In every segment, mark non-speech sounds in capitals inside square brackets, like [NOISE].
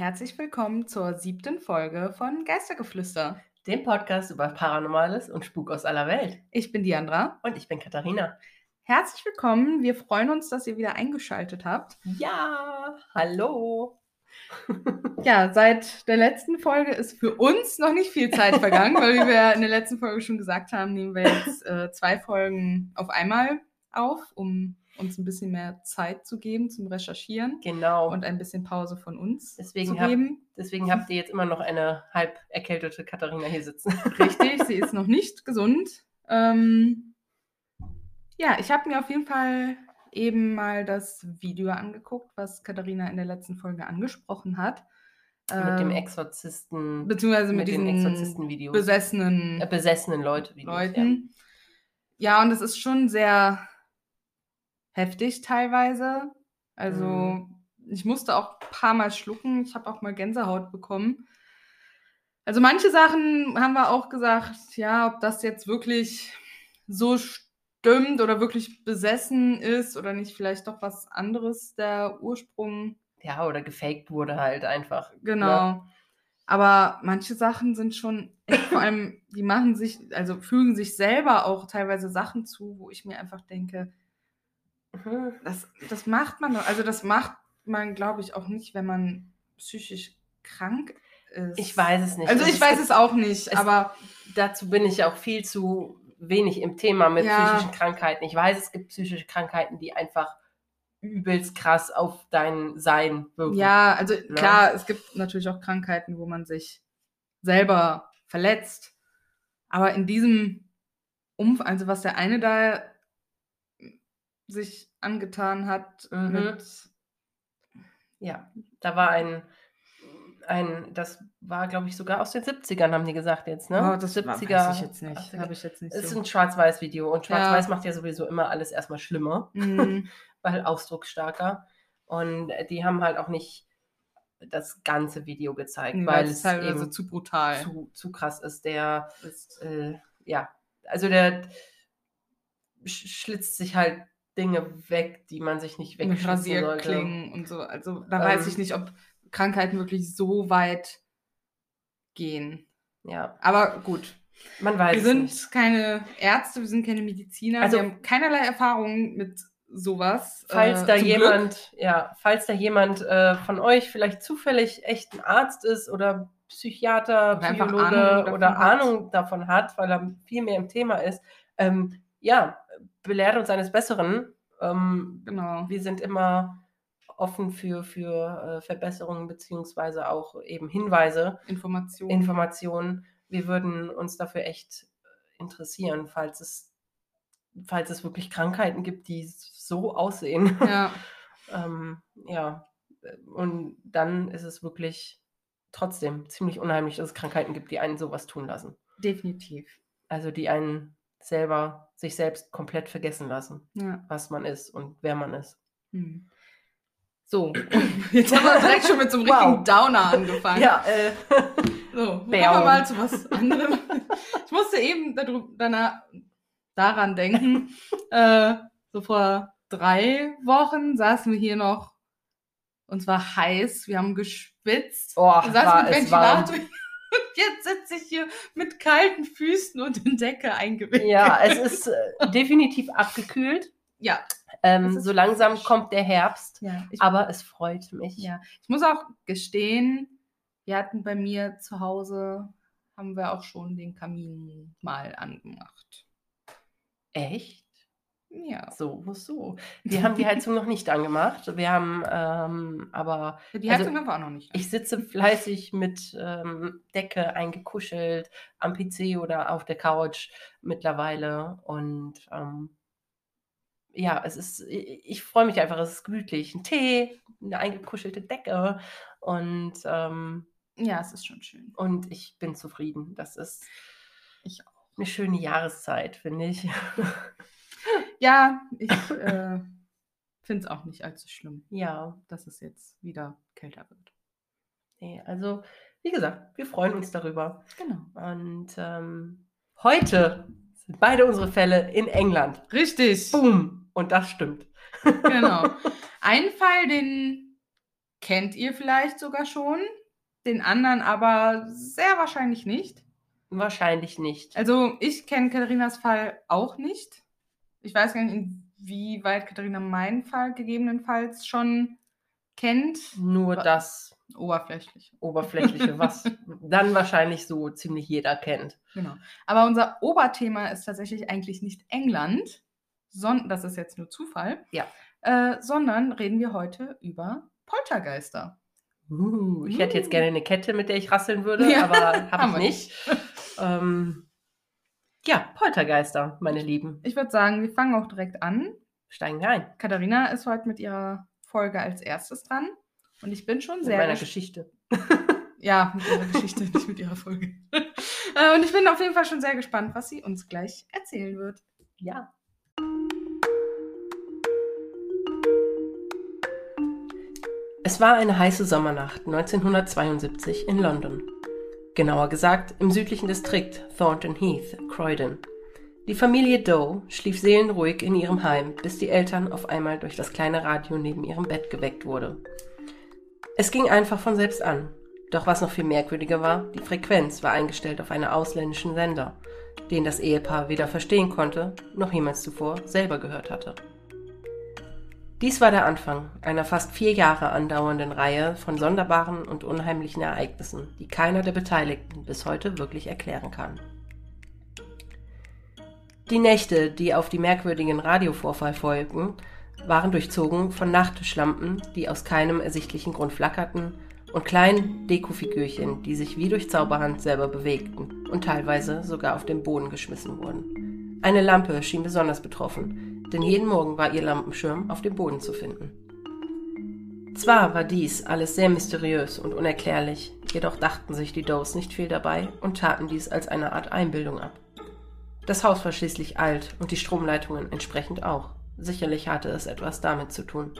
Herzlich willkommen zur siebten Folge von Geistergeflüster. Dem Podcast über Paranormales und Spuk aus aller Welt. Ich bin Diandra. Und ich bin Katharina. Herzlich willkommen. Wir freuen uns, dass ihr wieder eingeschaltet habt. Ja, hallo. [LAUGHS] Ja, seit der letzten Folge ist für uns noch nicht viel Zeit vergangen, weil wie wir in der letzten Folge schon gesagt haben, nehmen wir jetzt äh, zwei Folgen auf einmal auf, um uns ein bisschen mehr Zeit zu geben zum Recherchieren Genau. und ein bisschen Pause von uns Deswegen zu hab- geben. Deswegen habt ihr jetzt immer noch eine halb erkältete Katharina hier sitzen. [LAUGHS] Richtig, sie ist noch nicht gesund. Ähm, ja, ich habe mir auf jeden Fall eben mal das Video angeguckt, was Katharina in der letzten Folge angesprochen hat. mit dem Ähm, Exorzisten, Beziehungsweise mit, mit den diesen Exorzisten-Videos. besessenen äh, besessenen Leute. Leuten. Ja. und es ist schon sehr heftig teilweise. Also Mhm. ich musste auch ein paar Mal schlucken. Ich habe auch mal Gänsehaut bekommen. Also manche Sachen haben wir auch gesagt, ja, ob das jetzt wirklich so stimmt oder wirklich besessen ist oder nicht vielleicht doch was anderes der Ursprung. Ja. ja, oder gefaked wurde halt einfach. Genau. Ne? Aber manche Sachen sind schon, [LAUGHS] vor allem, die machen sich, also fügen sich selber auch teilweise Sachen zu, wo ich mir einfach denke. Das, das macht man doch, also das macht man, glaube ich, auch nicht, wenn man psychisch krank ist. Ich weiß es nicht. Also ich weiß es auch nicht, es- aber dazu bin ich auch viel zu wenig im Thema mit Ja. psychischen Krankheiten. Ich weiß, es gibt psychische Krankheiten, die einfach übelst krass auf dein Sein wirken. ja, also klar, es gibt natürlich auch Krankheiten, wo man sich selber verletzt. Aber in diesem Umfang, also was der eine da sich angetan hat Mhm. mit Ja, da war ein, ein, das war, glaube ich, sogar aus den 70ern, haben die gesagt jetzt, ne? Oh, das 70er, weiß ich jetzt nicht. 80er. Habe ich jetzt nicht Es ist so. ein Schwarz-Weiß-Video und Ja. Schwarz-Weiß macht ja sowieso immer alles erstmal schlimmer, Mm, [LAUGHS] weil ausdrucksstarker. Und die haben halt auch nicht das ganze Video gezeigt, nee, weil es teilweise eben zu brutal zu, zu krass ist. Der, ist. äh, ja, also der sch schlitzt sich halt Dinge weg, die man sich nicht Mit wegschlitzen sollte. Rasierklingen und so. Also da Ähm, weiß ich nicht, ob Krankheiten wirklich so weit gehen. Ja, Aber gut. man weiß Wir sind nicht. keine Ärzte, wir sind keine Mediziner. Also- wir haben keinerlei Erfahrung mit sowas. Falls äh, da jemand, ja, falls da jemand äh, von euch vielleicht zufällig echt ein Arzt ist oder Psychiater, Oder Psychologe Ahnung oder hat. Ahnung davon hat, weil er viel mehr im Thema ist, ähm, ja, belehrt uns eines Besseren. Ähm. Genau. wir sind immer offen für, für äh, Verbesserungen beziehungsweise auch eben Hinweise, Informationen. Informationen. Wir würden uns dafür echt äh, interessieren, falls es, falls es wirklich Krankheiten gibt, die so aussehen. ja. [LAUGHS] ähm, ja, äh, und dann ist es wirklich trotzdem ziemlich unheimlich, dass es Krankheiten gibt, die einen sowas tun lassen. Definitiv. Also die einen selber, sich selbst komplett vergessen lassen, Ja. was man ist und wer man ist. Hm. So, [LAUGHS] jetzt haben wir direkt schon mit so einem Wow. richtigen Downer angefangen. Ja, äh, [LAUGHS] So, kommen wir mal zu was anderem. ich musste eben darüber, danach, daran denken, [LAUGHS] äh, so vor drei Wochen saßen wir hier noch, und zwar heiß, wir haben geschwitzt, oh, wir saßen war mit es warm. Und jetzt sitze ich hier mit kalten Füßen und in Decke eingewickelt. Ja, es ist äh, definitiv abgekühlt. ja. Ähm, so langsam frisch. kommt der Herbst, ja ich, aber es freut mich. ja. ich muss auch gestehen, wir hatten bei mir zu Hause, haben wir auch schon den Kamin mal angemacht. Echt? Ja. So, so. Wir haben die Heizung noch nicht angemacht. Wir haben ähm, aber Die Also, Heizung haben wir auch noch nicht. Ich sitze fleißig mit ähm, Decke eingekuschelt am PC oder auf der Couch mittlerweile und ähm, ja, es ist, ich, ich freue mich einfach, es ist gemütlich. Ein Tee, eine eingekuschelte Decke und, ähm, Ja, es ist schon schön. und ich bin zufrieden. Das ist Ich auch. eine schöne Jahreszeit, finde ich. [LAUGHS] Ja, ich äh, finde es auch nicht allzu schlimm, ja, dass es jetzt wieder kälter wird. nee, also wie gesagt, wir freuen uns darüber. Genau. Und ähm, heute sind beide unsere Fälle in England. Richtig. Boom! Und das stimmt. Genau. [LAUGHS] Ein Fall, den kennt ihr vielleicht sogar schon, den anderen aber sehr wahrscheinlich nicht. Wahrscheinlich nicht. Also ich kenne Katharinas Fall auch nicht. Ich weiß gar nicht, inwieweit Katharina meinen Fall gegebenenfalls schon kennt. Nur das Oberflächliche. Oberflächliche, was [LAUGHS] dann wahrscheinlich so ziemlich jeder kennt. Genau. Aber unser Oberthema ist tatsächlich eigentlich nicht England, sondern das ist jetzt nur Zufall. Ja. Äh, sondern reden wir heute über Poltergeister. Uh, ich hätte jetzt gerne eine Kette, mit der ich rasseln würde, Ja, aber [LAUGHS] habe ich wir nicht. ähm, ja, Poltergeister, meine Lieben. Ich würde sagen, wir fangen auch direkt an. Steigen wir ein. Katharina ist heute mit ihrer Folge als erstes dran. Und ich bin schon Mit sehr meiner ges- Geschichte. [LAUGHS] Ja, mit ihrer Geschichte, nicht mit ihrer Folge. [LAUGHS] Äh, Und ich bin auf jeden Fall schon sehr gespannt, was sie uns gleich erzählen wird. Ja. Es war eine heiße Sommernacht 1972 in London. Genauer gesagt im südlichen Distrikt Thornton Heath, Croydon. Die Familie Doe schlief seelenruhig in ihrem Heim, bis die Eltern auf einmal durch das kleine Radio neben ihrem Bett geweckt wurde. Es ging einfach von selbst an. Doch was noch viel merkwürdiger war, die Frequenz war eingestellt auf einen ausländischen Sender, den das Ehepaar weder verstehen konnte, noch jemals zuvor selber gehört hatte. Dies war der Anfang einer fast vier Jahre andauernden Reihe von sonderbaren und unheimlichen Ereignissen, die keiner der Beteiligten bis heute wirklich erklären kann. Die Nächte, die auf die merkwürdigen Radiovorfall folgten, waren durchzogen von Nachttischlampen, die aus keinem ersichtlichen Grund flackerten, und kleinen Dekofigürchen, die sich wie durch Zauberhand selber bewegten und teilweise sogar auf den Boden geschmissen wurden. Eine Lampe schien besonders betroffen, denn jeden Morgen war ihr Lampenschirm auf dem Boden zu finden. Zwar war dies alles sehr mysteriös und unerklärlich, jedoch dachten sich die Does nicht viel dabei und taten dies als eine Art Einbildung ab. Das Haus war schließlich alt und die Stromleitungen entsprechend auch. Sicherlich hatte es etwas damit zu tun.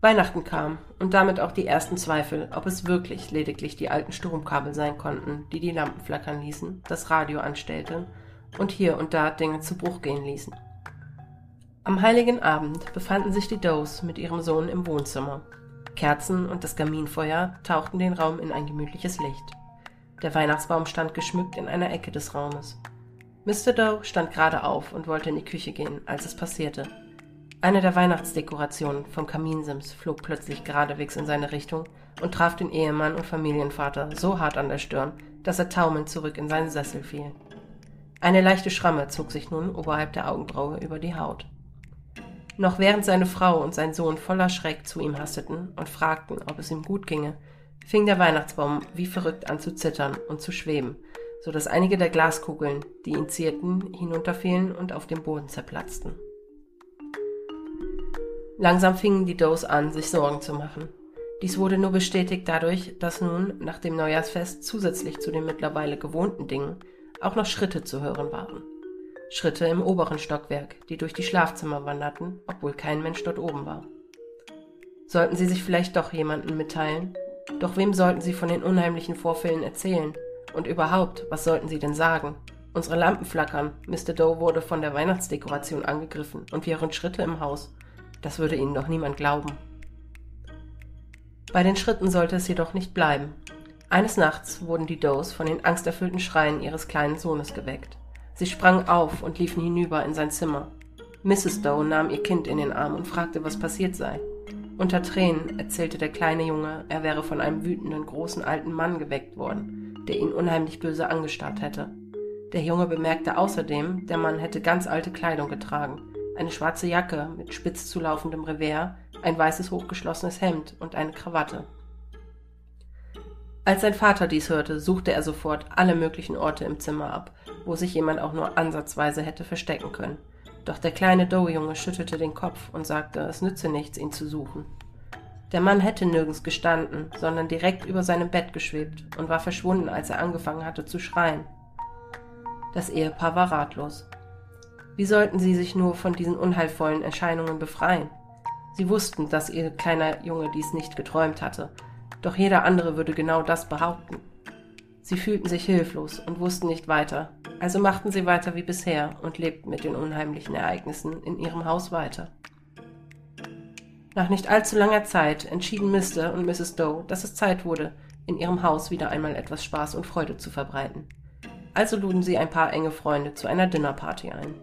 Weihnachten kam und damit auch die ersten Zweifel, ob es wirklich lediglich die alten Stromkabel sein konnten, die die Lampen flackern ließen, das Radio anstellten und hier und da Dinge zu Bruch gehen ließen. Am heiligen Abend befanden sich die Does mit ihrem Sohn im Wohnzimmer. Kerzen und das Kaminfeuer tauchten den Raum in ein gemütliches Licht. Der Weihnachtsbaum stand geschmückt in einer Ecke des Raumes. Mr. Doe stand gerade auf und wollte in die Küche gehen, als es passierte. Eine der Weihnachtsdekorationen vom Kaminsims flog plötzlich geradewegs in seine Richtung und traf den Ehemann und Familienvater so hart an der Stirn, dass er taumelnd zurück in seinen Sessel fiel. Eine leichte Schramme zog sich nun oberhalb der Augenbraue über die Haut. Noch während seine Frau und sein Sohn voller Schreck zu ihm hasteten und fragten, ob es ihm gut ginge, fing der Weihnachtsbaum wie verrückt an zu zittern und zu schweben, so dass einige der Glaskugeln, die ihn zierten, hinunterfielen und auf dem Boden zerplatzten. Langsam fingen die Does an, sich Sorgen zu machen. Dies wurde nur bestätigt dadurch, dass nun nach dem Neujahrsfest zusätzlich zu den mittlerweile gewohnten Dingen auch noch Schritte zu hören waren. Schritte im oberen Stockwerk, die durch die Schlafzimmer wanderten, obwohl kein Mensch dort oben war. Sollten sie sich vielleicht doch jemanden mitteilen? Doch wem sollten sie von den unheimlichen Vorfällen erzählen? Und überhaupt, was sollten sie denn sagen? Unsere Lampen flackern, Mr. Doe wurde von der Weihnachtsdekoration angegriffen und wir hören Schritte im Haus. Das würde ihnen doch niemand glauben. Bei den Schritten sollte es jedoch nicht bleiben. Eines Nachts wurden die Does von den angsterfüllten Schreien ihres kleinen Sohnes geweckt. Sie sprangen auf und liefen hinüber in sein Zimmer. Mrs. Doe nahm ihr Kind in den Arm und fragte, was passiert sei. Unter Tränen erzählte der kleine Junge, er wäre von einem wütenden großen alten Mann geweckt worden, der ihn unheimlich böse angestarrt hätte. Der Junge bemerkte außerdem, der Mann hätte ganz alte Kleidung getragen, eine schwarze Jacke mit spitz zulaufendem Revers, ein weißes hochgeschlossenes Hemd und eine Krawatte. Als sein Vater dies hörte, suchte er sofort alle möglichen Orte im Zimmer ab, wo sich jemand auch nur ansatzweise hätte verstecken können. Doch der kleine Doe-Junge schüttelte den Kopf und sagte, es nütze nichts, ihn zu suchen. Der Mann hätte nirgends gestanden, sondern direkt über seinem Bett geschwebt und war verschwunden, als er angefangen hatte zu schreien. Das Ehepaar war ratlos. Wie sollten sie sich nur von diesen unheilvollen Erscheinungen befreien? Sie wussten, dass ihr kleiner Junge dies nicht geträumt hatte, doch jeder andere würde genau das behaupten. Sie fühlten sich hilflos und wussten nicht weiter, also machten sie weiter wie bisher und lebten mit den unheimlichen Ereignissen in ihrem Haus weiter. Nach nicht allzu langer Zeit entschieden Mr. und Mrs. Doe, dass es Zeit wurde, in ihrem Haus wieder einmal etwas Spaß und Freude zu verbreiten. Also luden sie ein paar enge Freunde zu einer Dinnerparty ein.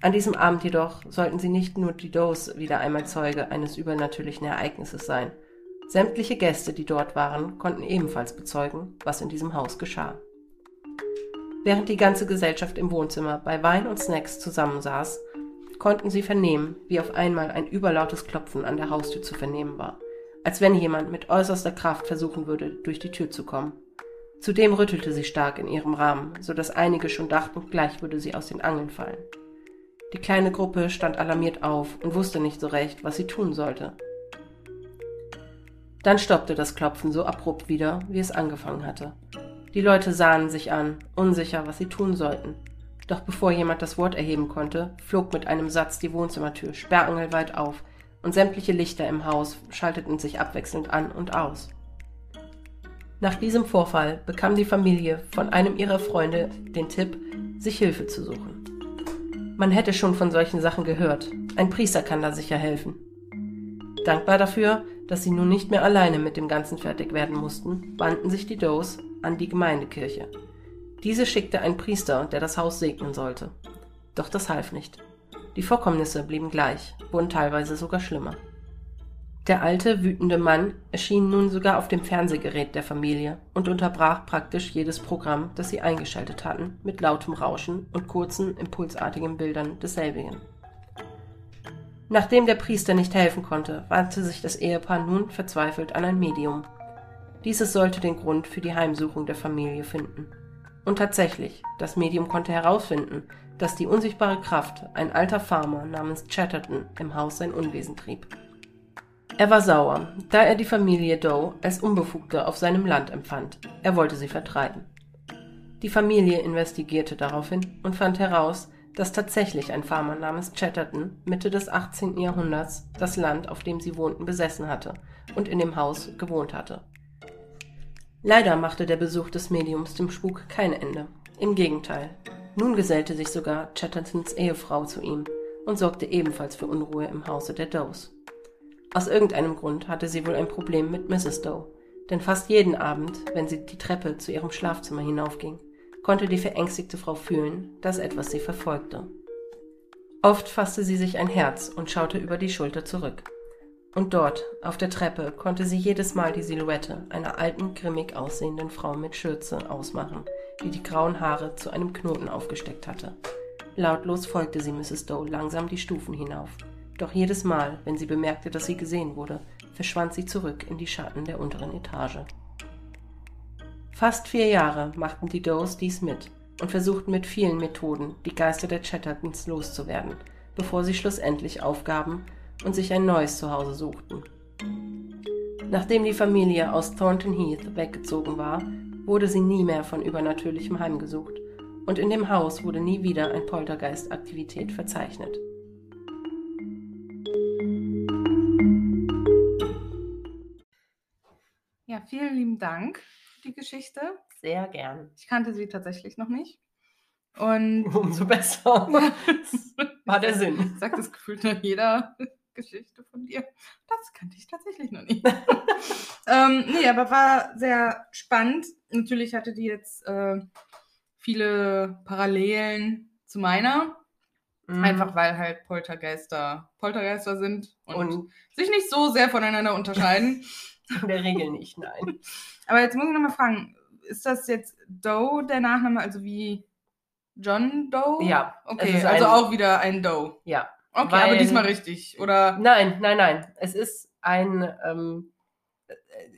An diesem Abend jedoch sollten sie nicht nur die Does wieder einmal Zeuge eines übernatürlichen Ereignisses sein. Sämtliche Gäste, die dort waren, konnten ebenfalls bezeugen, was in diesem Haus geschah. Während die ganze Gesellschaft im Wohnzimmer bei Wein und Snacks zusammensaß, konnten sie vernehmen, wie auf einmal ein überlautes Klopfen an der Haustür zu vernehmen war, als wenn jemand mit äußerster Kraft versuchen würde, durch die Tür zu kommen. Zudem rüttelte sie stark in ihrem Rahmen, so dass einige schon dachten, gleich würde sie aus den Angeln fallen. Die kleine Gruppe stand alarmiert auf und wusste nicht so recht, was sie tun sollte. Dann stoppte das Klopfen so abrupt wieder, wie es angefangen hatte. Die Leute sahen sich an, unsicher, was sie tun sollten. Doch bevor jemand das Wort erheben konnte, flog mit einem Satz die Wohnzimmertür sperrangelweit auf und sämtliche Lichter im Haus schalteten sich abwechselnd an und aus. Nach diesem Vorfall bekam die Familie von einem ihrer Freunde den Tipp, sich Hilfe zu suchen. Man hätte schon von solchen Sachen gehört. Ein Priester kann da sicher helfen. Dankbar dafür, dass sie nun nicht mehr alleine mit dem Ganzen fertig werden mussten, wandten sich die Does an die Gemeindekirche. Diese schickte einen Priester, der das Haus segnen sollte. Doch das half nicht. Die Vorkommnisse blieben gleich, wurden teilweise sogar schlimmer. Der alte, wütende Mann erschien nun sogar auf dem Fernsehgerät der Familie und unterbrach praktisch jedes Programm, das sie eingeschaltet hatten, mit lautem Rauschen und kurzen, impulsartigen Bildern desselbigen. Nachdem der Priester nicht helfen konnte, wandte sich das Ehepaar nun verzweifelt an ein Medium. Dieses sollte den Grund für die Heimsuchung der Familie finden. Und tatsächlich, das Medium konnte herausfinden, dass die unsichtbare Kraft, ein alter Farmer namens Chatterton, im Haus sein Unwesen trieb. Er war sauer, da er die Familie Doe als Unbefugte auf seinem Land empfand. Er wollte sie vertreiben. Die Familie investigierte daraufhin und fand heraus, dass tatsächlich ein Farmer namens Chatterton Mitte des 18. Jahrhunderts das Land, auf dem sie wohnten, besessen hatte und in dem Haus gewohnt hatte. Leider machte der Besuch des Mediums dem Spuk kein Ende. Im Gegenteil. Nun gesellte sich sogar Chattertons Ehefrau zu ihm und sorgte ebenfalls für Unruhe im Hause der Does. Aus irgendeinem Grund hatte sie wohl ein Problem mit Mrs. Doe, denn fast jeden Abend, wenn sie die Treppe zu ihrem Schlafzimmer hinaufging, konnte die verängstigte Frau fühlen, dass etwas sie verfolgte. Oft fasste sie sich ein Herz und schaute über die Schulter zurück. Und dort, auf der Treppe, konnte sie jedes Mal die Silhouette einer alten, grimmig aussehenden Frau mit Schürze ausmachen, die die grauen Haare zu einem Knoten aufgesteckt hatte. Lautlos folgte sie Mrs. Doe langsam die Stufen hinauf. Doch jedes Mal, wenn sie bemerkte, dass sie gesehen wurde, verschwand sie zurück in die Schatten der unteren Etage. Fast vier Jahre machten die Does dies mit und versuchten mit vielen Methoden, die Geister der Chattertons loszuwerden, bevor sie schlussendlich aufgaben und sich ein neues Zuhause suchten. Nachdem die Familie aus Thornton Heath weggezogen war, wurde sie nie mehr von Übernatürlichem heimgesucht und in dem Haus wurde nie wieder ein Poltergeist-Aktivität verzeichnet. Ja, vielen lieben Dank die Geschichte. Sehr gern. Ich kannte sie tatsächlich noch nicht. Und [LAUGHS] umso besser. [LAUGHS] War der Sinn. Sagt das gefühlt nach jeder [LAUGHS] Geschichte von dir. Das kannte ich tatsächlich noch nicht. ähm, nee, aber war sehr spannend. Natürlich hatte die jetzt äh, viele Parallelen zu meiner. Mhm. Einfach weil halt Poltergeister Poltergeister sind und, und sich nicht so sehr voneinander unterscheiden. In der Regel nicht, nein. [LAUGHS] Aber jetzt muss ich nochmal fragen, ist das jetzt Doe der Nachname, also wie John Doe? Ja. Okay, also auch wieder ein Doe. Ja. Okay, weil, aber diesmal richtig, oder? Nein, nein, nein. Es ist ein, ähm,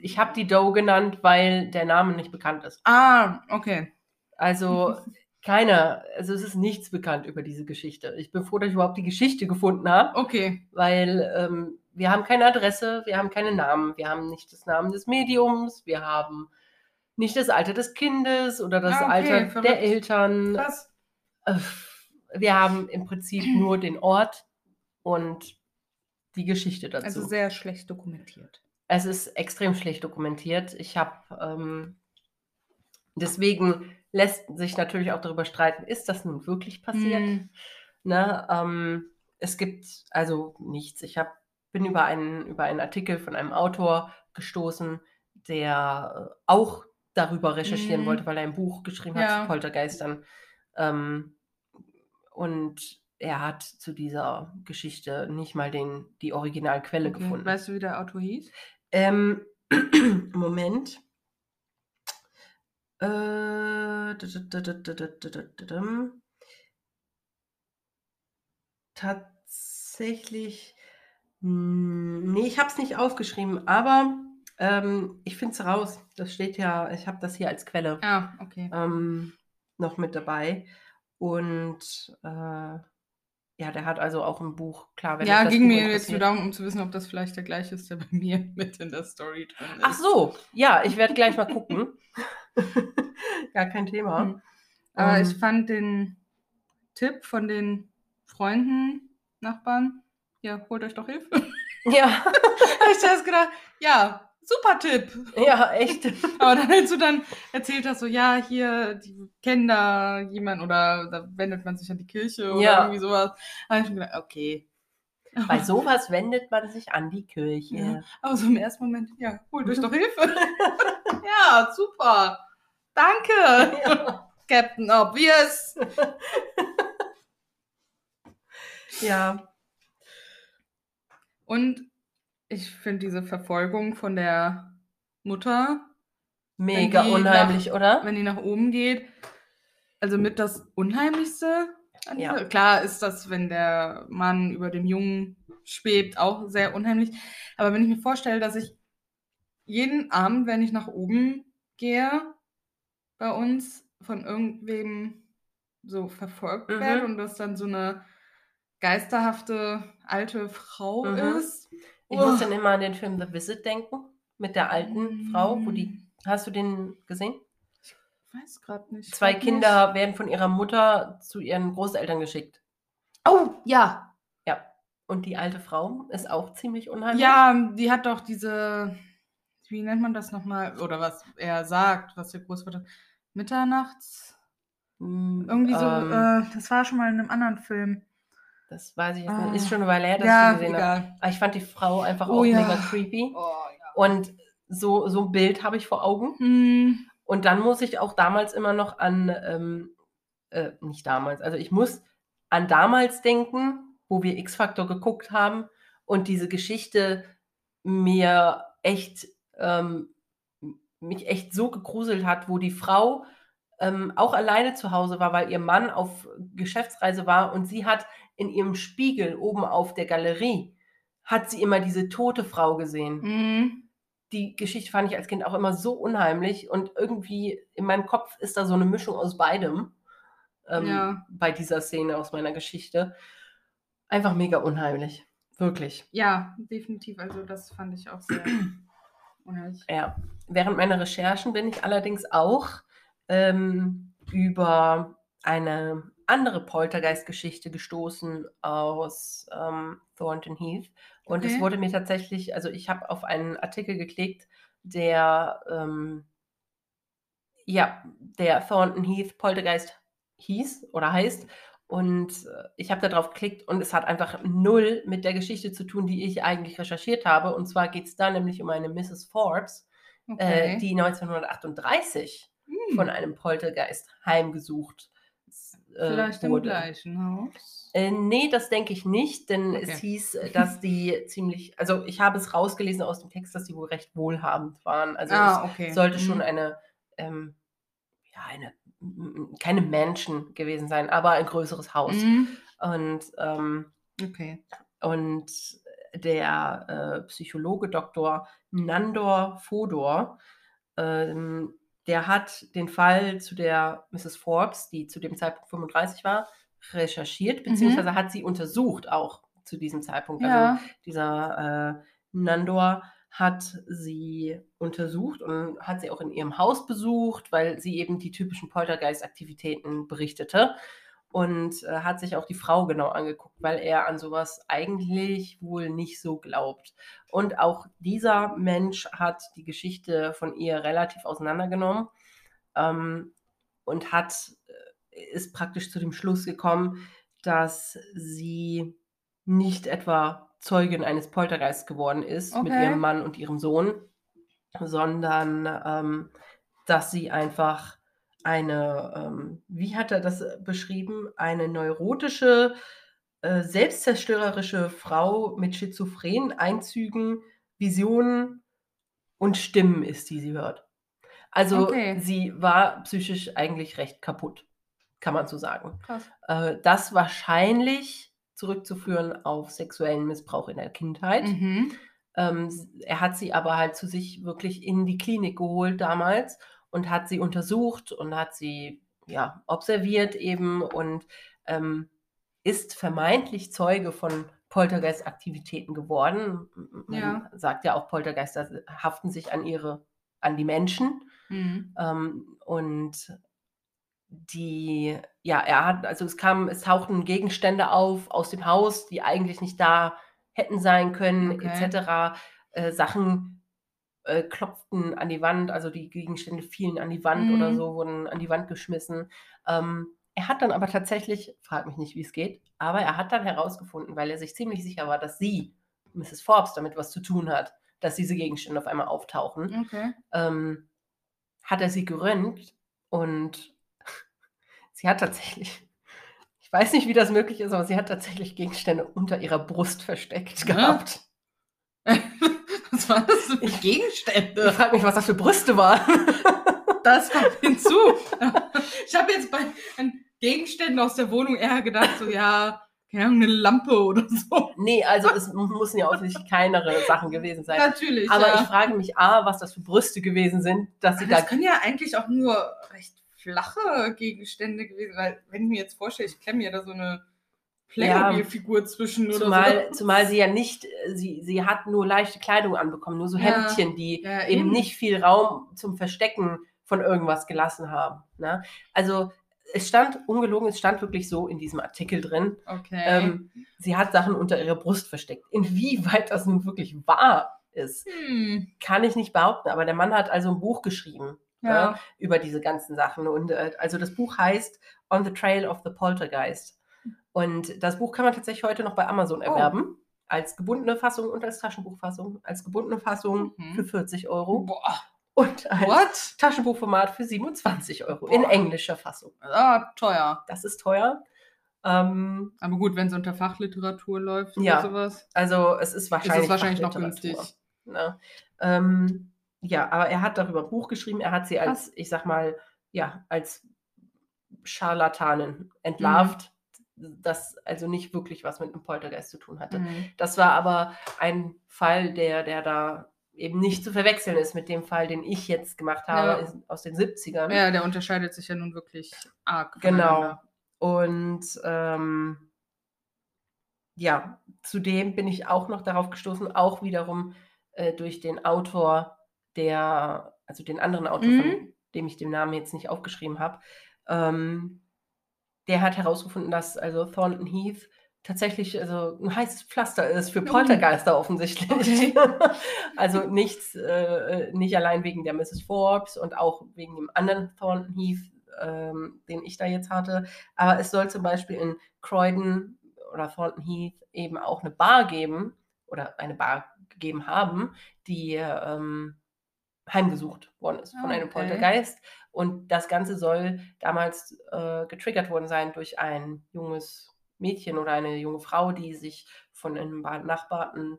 ich habe die Doe genannt, weil der Name nicht bekannt ist. Ah, okay. Also [LAUGHS] keiner, also es ist nichts bekannt über diese Geschichte. Ich bin froh, dass ich überhaupt die Geschichte gefunden habe. Okay. Weil ähm, wir haben keine Adresse, wir haben keine Namen, wir haben nicht das Namen des Mediums, wir haben nicht das Alter des Kindes oder das ah, okay, Alter verrückt. der Eltern. Krass. Wir haben im Prinzip nur den Ort und die Geschichte dazu. Also sehr schlecht dokumentiert. Es ist extrem schlecht dokumentiert. Ich habe ähm, deswegen lässt sich natürlich auch darüber streiten, ist das nun wirklich passiert? Mm. Ne, ähm, es gibt also nichts. Ich habe bin über einen, über einen Artikel von einem Autor gestoßen, der äh, auch darüber recherchieren mhm. wollte, weil er ein Buch geschrieben ja. hat zu Poltergeistern. Ähm, und er hat zu dieser Geschichte nicht mal den, die Originalquelle okay. gefunden. Weißt du, wie der Autor hieß? Ähm, [CLEARS THROAT] Moment. Äh, tatsächlich mm, Nee, ich habe es nicht aufgeschrieben, aber ähm, ich finde es raus. Das steht ja, ich habe das hier als Quelle Ah, okay. ähm, noch mit dabei. Und äh, ja, der hat also auch ein Buch, klar, wenn ja, euch das ging Buch mir jetzt nur interessiert. darum, um zu wissen, ob das vielleicht der gleiche ist, der bei mir [LAUGHS] mit in der Story drin ist. Ach so, ja, ich werde gleich mal gucken. [LAUGHS] Gar kein Thema. Hm. Aber Ähm, ich fand den Tipp von den Freunden, Nachbarn, ja, holt euch doch Hilfe. Ja, [LAUGHS] ich zuerst gedacht, ja, super Tipp. ja, echt. Aber dann, als du dann erzählt hast, so, ja, hier, die kennen da jemanden oder da wendet man sich an die Kirche oder Ja. irgendwie sowas, habe ich mir gedacht, okay. Bei sowas wendet man sich an die Kirche. Ja. Aber so im ersten Moment, ja, holt euch doch Hilfe. [LAUGHS] ja, super. Danke, Ja. Captain Obvious. ja. Und ich finde diese Verfolgung von der Mutter, Mega unheimlich, oder? wenn die nach oben geht, also mit das Unheimlichste. An Ja. Klar ist das, wenn der Mann über dem Jungen schwebt, auch sehr unheimlich. Aber wenn ich mir vorstelle, dass ich jeden Abend, wenn ich nach oben gehe, bei uns von irgendwem so verfolgt Mhm. werde und das dann so eine geisterhafte alte Frau Mhm. ist. Ich Oh. muss dann immer an den Film The Visit denken, mit der alten Frau, wo die. Hast du den gesehen? Ich weiß gerade nicht. Zwei Kinder werden von ihrer Mutter zu ihren Großeltern geschickt. Nicht. Oh, ja. Ja. Und die alte Frau ist auch ziemlich unheimlich. Ja, die hat doch diese, wie nennt man das nochmal? Oder was er sagt, was der Großvater. Mitternachts? Mm, Irgendwie so, ähm, äh, das war schon mal in einem anderen Film. Das weiß ich jetzt Ah. nicht. Ist schon eine Weile her, dass ja, ich gesehen habe. egal. Aber ich fand die Frau einfach Oh auch ja. mega creepy. Oh, ja. Und so, so ein Bild habe ich vor Augen. Hm, Und dann muss ich auch damals immer noch an, ähm, äh, nicht damals, also ich muss an damals denken, wo wir X-Factor geguckt haben und diese Geschichte mir echt, ähm, mich echt so gegruselt hat, wo die Frau ähm, auch alleine zu Hause war, weil ihr Mann auf Geschäftsreise war und sie hat in ihrem Spiegel oben auf der Galerie, hat sie immer diese tote Frau gesehen hm. die Geschichte fand ich als Kind auch immer so unheimlich und irgendwie in meinem Kopf ist da so eine Mischung aus beidem ähm, Ja. bei dieser Szene aus meiner Geschichte. Einfach mega unheimlich. Wirklich. Ja, definitiv. Also das fand ich auch sehr [CLEARS THROAT] unheimlich. Ja. Während meiner Recherchen bin ich allerdings auch ähm, über eine andere Poltergeist-Geschichte gestoßen aus ähm, Thornton Heath. Und es Okay. wurde mir tatsächlich, also ich habe auf einen Artikel geklickt, der ähm, ja, der Thornton Heath Poltergeist hieß oder heißt. Und äh, ich habe da drauf geklickt und es hat einfach null mit der Geschichte zu tun, die ich eigentlich recherchiert habe. Und zwar geht es da nämlich um eine Mrs. Forbes, Okay. äh, die 1938 Hm, von einem Poltergeist heimgesucht äh, Vielleicht im wurde. gleichen Haus. Äh, nee, das denke ich nicht, denn es Okay. hieß, äh, [LAUGHS] dass die ziemlich, also ich habe es rausgelesen aus dem Text, dass die wohl recht wohlhabend waren. Also ah, okay. es sollte Hm. schon eine, ähm, ja, eine, keine Mansion gewesen sein, aber ein größeres Haus. Hm. Und, ähm, Okay. und der äh, Psychologe Dr. Nandor Fodor, ähm, der hat den Fall zu der Mrs. Forbes, die zu dem Zeitpunkt 35 war, recherchiert, Mhm. beziehungsweise hat sie untersucht auch zu diesem Zeitpunkt. Also Ja. dieser äh, Nandor hat sie untersucht und hat sie auch in ihrem Haus besucht, weil sie eben die typischen Poltergeist-Aktivitäten berichtete und äh, hat sich auch die Frau genau angeguckt, weil er an sowas eigentlich wohl nicht so glaubt. Und auch dieser Mensch hat die Geschichte von ihr relativ auseinandergenommen ähm, und hat, äh, ist praktisch zu dem Schluss gekommen, dass sie nicht etwa Zeugin eines Poltergeists geworden ist mit Okay. ihrem Mann und ihrem Sohn, sondern ähm, dass sie einfach eine, ähm, wie hat er das äh, beschrieben, eine neurotische, äh, selbstzerstörerische Frau mit schizophrenen Einzügen, Visionen und Stimmen ist, die sie hört. Also Okay. sie war psychisch eigentlich recht kaputt, kann man so sagen. Äh, das wahrscheinlich zurückzuführen auf sexuellen Missbrauch in der Kindheit. Mhm. Ähm, er hat sie aber halt zu sich wirklich in die Klinik geholt damals und hat sie untersucht und hat sie ja observiert eben und ähm, ist vermeintlich Zeuge von Poltergeist-Aktivitäten geworden. Man Ja. sagt ja auch, Poltergeister haften sich an ihre, an die Menschen. Mhm. Ähm, und die, ja, er hat, also es kam, es tauchten Gegenstände auf aus dem Haus, die eigentlich nicht da hätten sein können, Okay. etc. Äh, Sachen äh, klopften an die Wand, also die Gegenstände fielen an die Wand oder Mhm. so, wurden an die Wand geschmissen. Ähm, er hat dann aber tatsächlich, frag mich nicht, wie es geht, aber er hat dann herausgefunden, weil er sich ziemlich sicher war, dass sie, Mrs. Forbes, damit was zu tun hat, dass diese Gegenstände auf einmal auftauchen Okay. ähm, hat er sie geröntgt und [LAUGHS] sie hat tatsächlich, ich weiß nicht, wie das möglich ist, aber sie hat tatsächlich Gegenstände unter ihrer Brust versteckt Ja. [LAUGHS] Was war das für Ich- Ich Gegenstände? frage mich, was das für Brüste waren. Das kommt [LAUGHS] hinzu. Ich habe jetzt bei Gegenständen aus der Wohnung eher gedacht, so ja, keine Ahnung, eine Lampe oder so. nee, also es müssen ja offensichtlich kleinere Sachen gewesen sein. Natürlich. Aber ja. ich frage mich, A, was das für Brüste gewesen sind, dass sie da. das können ja eigentlich auch nur recht flache Gegenstände gewesen sein. Weil, wenn ich mir jetzt vorstelle, ich klemme mir da so eine Playmobil-Figur zwischen oder Zumal, so. zumal sie ja nicht, sie, sie hat nur leichte Kleidung anbekommen, nur so Ja. Hemdchen, die Ja, eben eben. nicht viel Raum zum Verstecken von irgendwas gelassen haben. Ne? Also es stand, ungelogen, es stand wirklich so in diesem Artikel drin, Okay. ähm, sie hat Sachen unter ihrer Brust versteckt. Inwieweit das nun wirklich wahr ist, hm. kann ich nicht behaupten, aber der Mann hat also ein Buch geschrieben Ja. ne, über diese ganzen Sachen. Und äh, also das Buch heißt On the Trail of the Poltergeist. Und das Buch kann man tatsächlich heute noch bei Amazon Oh. erwerben. Als gebundene Fassung und als Taschenbuchfassung. Als gebundene Fassung Mhm. für 40 Euro Boah. und als What? Taschenbuchformat für 27 Euro in Boah. englischer Fassung. Ah, teuer. Das ist teuer. Ähm, Aber gut, wenn es unter Fachliteratur läuft oder Ja. sowas, also es ist ist wahrscheinlich, es wahrscheinlich noch günstig. Ne? Ähm, ja, aber er hat darüber ein Buch geschrieben. Er hat sie als, ich sag mal, ja, als Scharlatanin entlarvt, das also nicht wirklich was mit einem Poltergeist zu tun hatte. Mhm. Das war aber ein Fall, der, der da eben nicht zu verwechseln ist mit dem Fall, den ich jetzt gemacht habe, Ja. aus den 70ern. Ja, der unterscheidet sich ja nun wirklich arg. Genau. Und ähm, ja, zudem bin ich auch noch darauf gestoßen, auch wiederum äh, durch den Autor, der, also den anderen Autor, Mhm. von dem ich den Namen jetzt nicht aufgeschrieben habe, ähm, der hat herausgefunden, dass also Thornton Heath tatsächlich also ein heißes Pflaster ist für Oh. Poltergeister offensichtlich. Okay. [LAUGHS] also nichts, äh, nicht allein wegen der Mrs. Forbes und auch wegen dem anderen Thornton Heath, ähm, den ich da jetzt hatte. Aber es soll zum Beispiel in Croydon oder Thornton Heath eben auch eine Bar geben oder eine Bar gegeben haben, die ähm, heimgesucht worden ist von einem Okay. Poltergeist. Und das Ganze soll damals äh, getriggert worden sein durch ein junges Mädchen oder eine junge Frau, die sich von einem benachbarten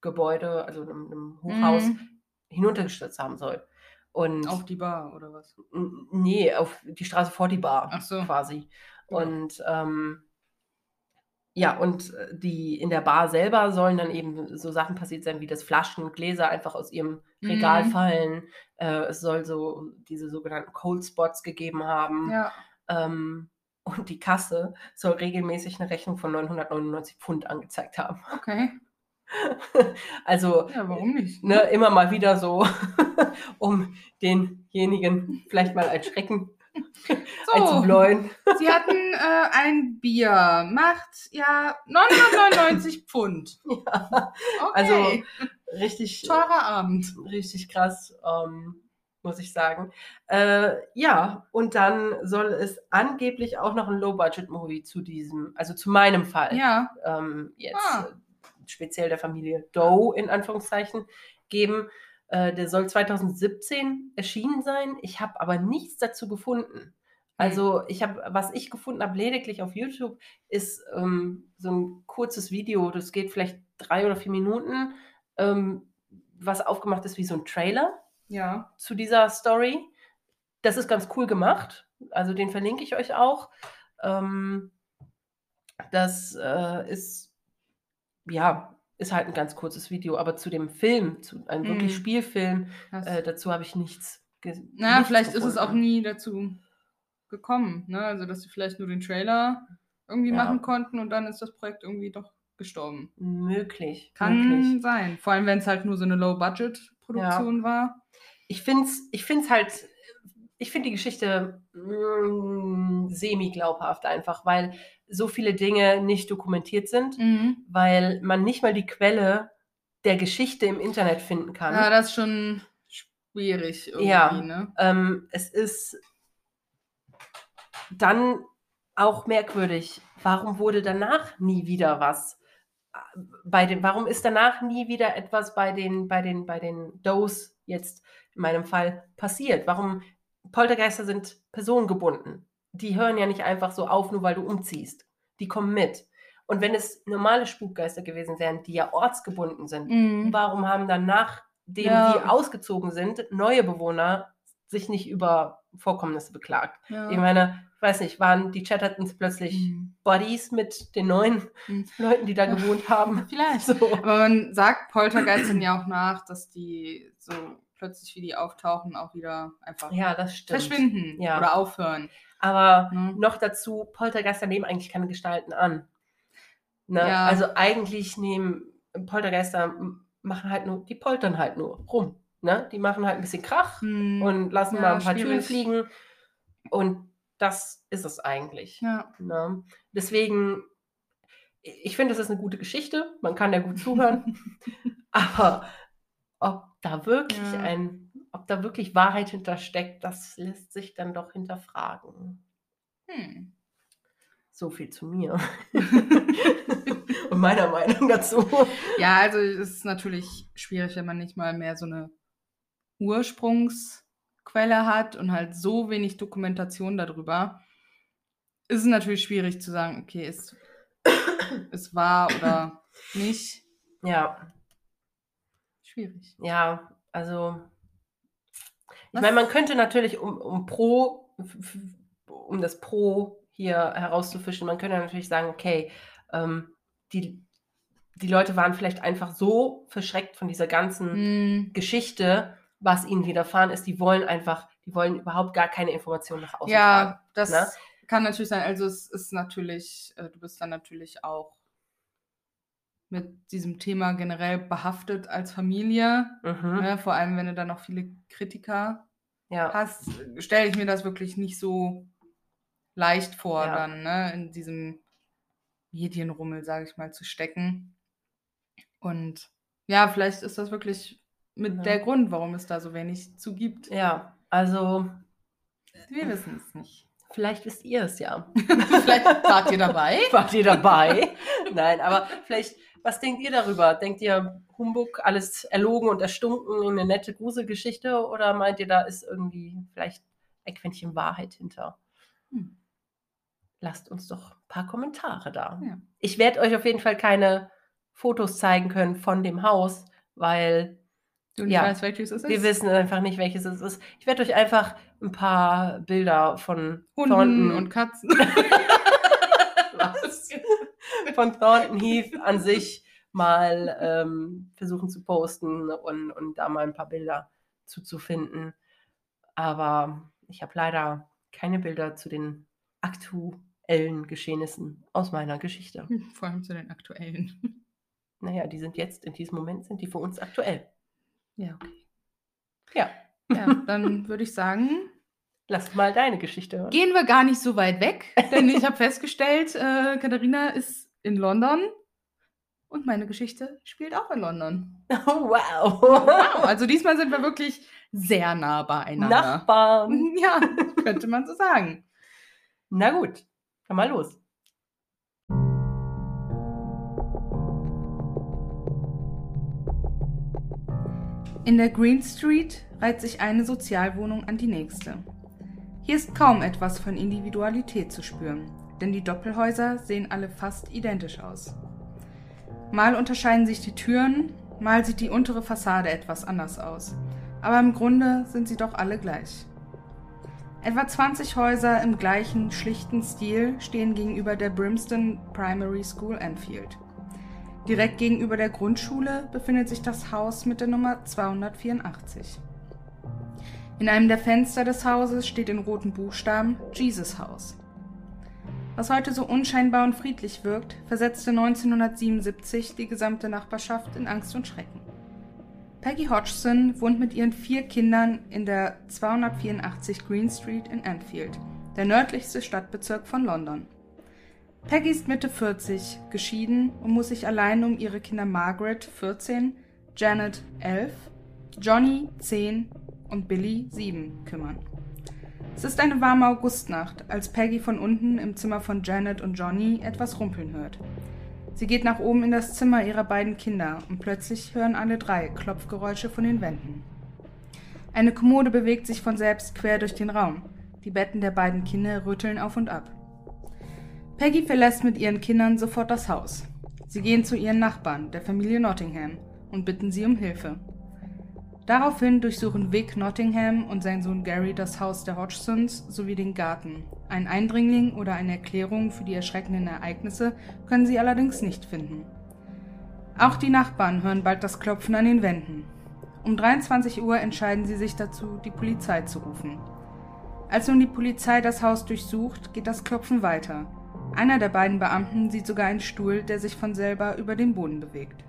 Gebäude, also einem, einem Hochhaus, Mhm. hinuntergestürzt haben soll. Und Auf die Bar oder was? Nee, auf die Straße vor die Bar Ach so. quasi. Ja. Und ähm, ja, und äh, die in der Bar selber sollen dann eben so Sachen passiert sein, wie dass Flaschen, Gläser einfach aus ihrem Regal Mhm. fallen. Äh, es soll so diese sogenannten Cold Spots gegeben haben. Ja. Ähm, und die Kasse soll regelmäßig eine Rechnung von 999 Pfund angezeigt haben. Okay. [LAUGHS] also Ja, warum nicht? ne, immer mal wieder so, [LAUGHS] um denjenigen vielleicht mal als Schrecken So. [LAUGHS] Sie hatten äh, ein Bier, macht ja 999 Pfund. [LAUGHS] Ja, Okay, also richtig, teurer Abend. richtig krass, ähm, muss ich sagen. Äh, ja, und dann soll es angeblich auch noch ein Low-Budget-Movie zu diesem, also zu meinem Fall Ja, ähm, jetzt Ah. speziell der Familie Doe in Anführungszeichen geben. Äh, der soll 2017 erschienen sein. Ich habe aber nichts dazu gefunden. Also ich habe, was ich gefunden habe, lediglich auf YouTube, ist ähm, so ein kurzes Video, das geht vielleicht drei oder vier Minuten, ähm, was aufgemacht ist wie so ein Trailer Ja. zu dieser Story. Das ist ganz cool gemacht. Also den verlinke ich euch auch. Ähm, das äh, ist, ja, ist halt ein ganz kurzes Video, aber zu dem Film, zu einem wirklich Mhm. Spielfilm, äh, dazu habe ich nichts. na, nichts vielleicht ist es auch gefunden. nie dazu gekommen, ne? Also, dass sie vielleicht nur den Trailer irgendwie Ja. machen konnten und dann ist das Projekt irgendwie doch gestorben. Möglich. Kann möglich. sein. Vor allem, wenn es halt nur so eine Low-Budget-Produktion war. Ich finde es ich find's halt, ich finde die Geschichte mm, semi-glaubhaft einfach, weil so viele Dinge nicht dokumentiert sind, Mhm. weil man nicht mal die Quelle der Geschichte im Internet finden kann. Ja, das ist schon schwierig irgendwie, Ja. ne? Ähm, es ist dann auch merkwürdig, warum wurde danach nie wieder was äh, bei den, warum ist danach nie wieder etwas bei den, bei den, bei den Does jetzt in meinem Fall passiert? Warum Poltergeister sind personengebunden? Die hören ja nicht einfach so auf, nur weil du umziehst. Die kommen mit. Und wenn es normale Spukgeister gewesen wären, die ja ortsgebunden sind, Mhm. warum haben dann nachdem Ja. die ausgezogen sind, neue Bewohner sich nicht über Vorkommnisse beklagt? Ja. Ich meine, ich weiß nicht, waren die Chattertons plötzlich Mhm. Buddies mit den neuen Mhm. [LAUGHS] Leuten, die da gewohnt haben? [LAUGHS] Vielleicht. So. Aber man sagt Poltergeistern ja auch nach, dass die so plötzlich, wie die auftauchen, auch wieder einfach Ja, verschwinden Ja. oder aufhören. Aber Ne? noch dazu, Poltergeister nehmen eigentlich keine Gestalten an. Ne? Ja. Also eigentlich nehmen Poltergeister machen halt nur, die poltern halt nur rum. Ne? Die machen halt ein bisschen Krach Hm. und lassen Ja, mal ein paar Türen schwierig. fliegen. Und das ist es eigentlich. Ja. Ne? Deswegen, ich finde, es ist eine gute Geschichte. Man kann ja gut zuhören. [LAUGHS] Aber ob da wirklich ein, ob da wirklich Wahrheit hintersteckt, das lässt sich dann doch hinterfragen. Hm. So viel zu mir. [LAUGHS] Und meiner Meinung dazu. Ja, also es ist natürlich schwierig, wenn man nicht mal mehr so eine Ursprungsquelle hat und halt so wenig Dokumentation darüber. Ist es natürlich schwierig zu sagen, okay, ist es wahr oder [COUGHS] nicht. Ja, Schwierig. ja, also. Ich meine, man könnte natürlich um, um Pro, um das Pro hier herauszufischen, man könnte natürlich sagen, okay, ähm, die, die Leute waren vielleicht einfach so verschreckt von dieser ganzen Hm. Geschichte, was ihnen widerfahren ist, die wollen einfach, die wollen überhaupt gar keine Informationen nach außen tragen. Ja, das ne? kann natürlich sein. Also es ist natürlich, äh, du bist dann natürlich auch mit diesem Thema generell behaftet als Familie. Mhm. Ne? Vor allem, wenn du dann noch viele Kritiker Ja. hast, stelle ich mir das wirklich nicht so leicht vor, Ja. dann ne? in diesem Medienrummel, sage ich mal, zu stecken. Und ja, vielleicht ist das wirklich mit Ja. der Grund, warum es da so wenig zu gibt. ja, also Wir wissen es nicht. vielleicht wisst ihr es ja. [LAUGHS] vielleicht wart ihr dabei. [LAUGHS] Wart ihr dabei? Nein, aber vielleicht, was denkt ihr darüber? Denkt ihr, Humbug, alles erlogen und erstunken, eine nette Gruselgeschichte? Oder meint ihr, da ist irgendwie vielleicht ein Quäntchen Wahrheit hinter? Hm. Lasst uns doch ein paar Kommentare da. Ja. Ich werde euch auf jeden Fall keine Fotos zeigen können von dem Haus, weil Du nicht Ja. weißt, welches es ist. wir wissen einfach nicht, welches es ist. Ich werde euch einfach ein paar Bilder von Hunden Thornton und [LAUGHS] Katzen. [LAUGHS] Von Thornton Heath an sich mal ähm, versuchen zu posten und, und da mal ein paar Bilder zuzufinden. Aber ich habe leider keine Bilder zu den aktuellen Geschehnissen aus meiner Geschichte. Vor allem zu den aktuellen. Naja, die sind jetzt, in diesem Moment sind die für uns aktuell. Ja, okay. Ja, Ja, dann würde ich sagen, Lass mal deine Geschichte hören. Gehen wir gar nicht so weit weg, denn ich habe festgestellt, äh, Katharina ist in London und meine Geschichte spielt auch in London. [LAUGHS] Oh, wow. wow. Also diesmal sind wir wirklich sehr nah beieinander. Nachbarn. [LAUGHS] Ja, könnte man so sagen. Na gut, dann mal los. In der Green Street reiht sich eine Sozialwohnung an die nächste. Hier ist kaum etwas von Individualität zu spüren, denn die Doppelhäuser sehen alle fast identisch aus. Mal unterscheiden sich die Türen, mal sieht die untere Fassade etwas anders aus, aber im Grunde sind sie doch alle gleich. Etwa 20 Häuser im gleichen schlichten Stil stehen gegenüber der Brimston Primary School Enfield. Direkt gegenüber der Grundschule befindet sich das Haus mit der Nummer 284. In einem der Fenster des Hauses steht in roten Buchstaben Jesus Haus. Was heute so unscheinbar und friedlich wirkt, versetzte 1977 die gesamte Nachbarschaft in Angst und Schrecken. Peggy Hodgson wohnt mit ihren vier Kindern in der 284 Green Street in Enfield, der nördlichste Stadtbezirk von London. Peggy ist Mitte 40, geschieden und muss sich allein um ihre Kinder Margaret, 14, Janet, 11, Johnny, 10 und Billy, 7 kümmern. Es ist eine warme Augustnacht, als Peggy von unten im Zimmer von Janet und Johnny etwas rumpeln hört. Sie geht nach oben in das Zimmer ihrer beiden Kinder und plötzlich hören alle drei Klopfgeräusche von den Wänden. Eine Kommode bewegt sich von selbst quer durch den Raum. Die Betten der beiden Kinder rütteln auf und ab. Peggy verlässt mit ihren Kindern sofort das Haus. Sie gehen zu ihren Nachbarn, der Familie Nottingham, und bitten sie um Hilfe. Daraufhin durchsuchen Vic Nottingham und sein Sohn Gary das Haus der Hodgsons sowie den Garten. Ein Eindringling oder eine Erklärung für die erschreckenden Ereignisse können sie allerdings nicht finden. Auch die Nachbarn hören bald das Klopfen an den Wänden. Um 23 Uhr entscheiden sie sich dazu, die Polizei zu rufen. Als nun die Polizei das Haus durchsucht, geht das Klopfen weiter. Einer der beiden Beamten sieht sogar einen Stuhl, der sich von selber über den Boden bewegt.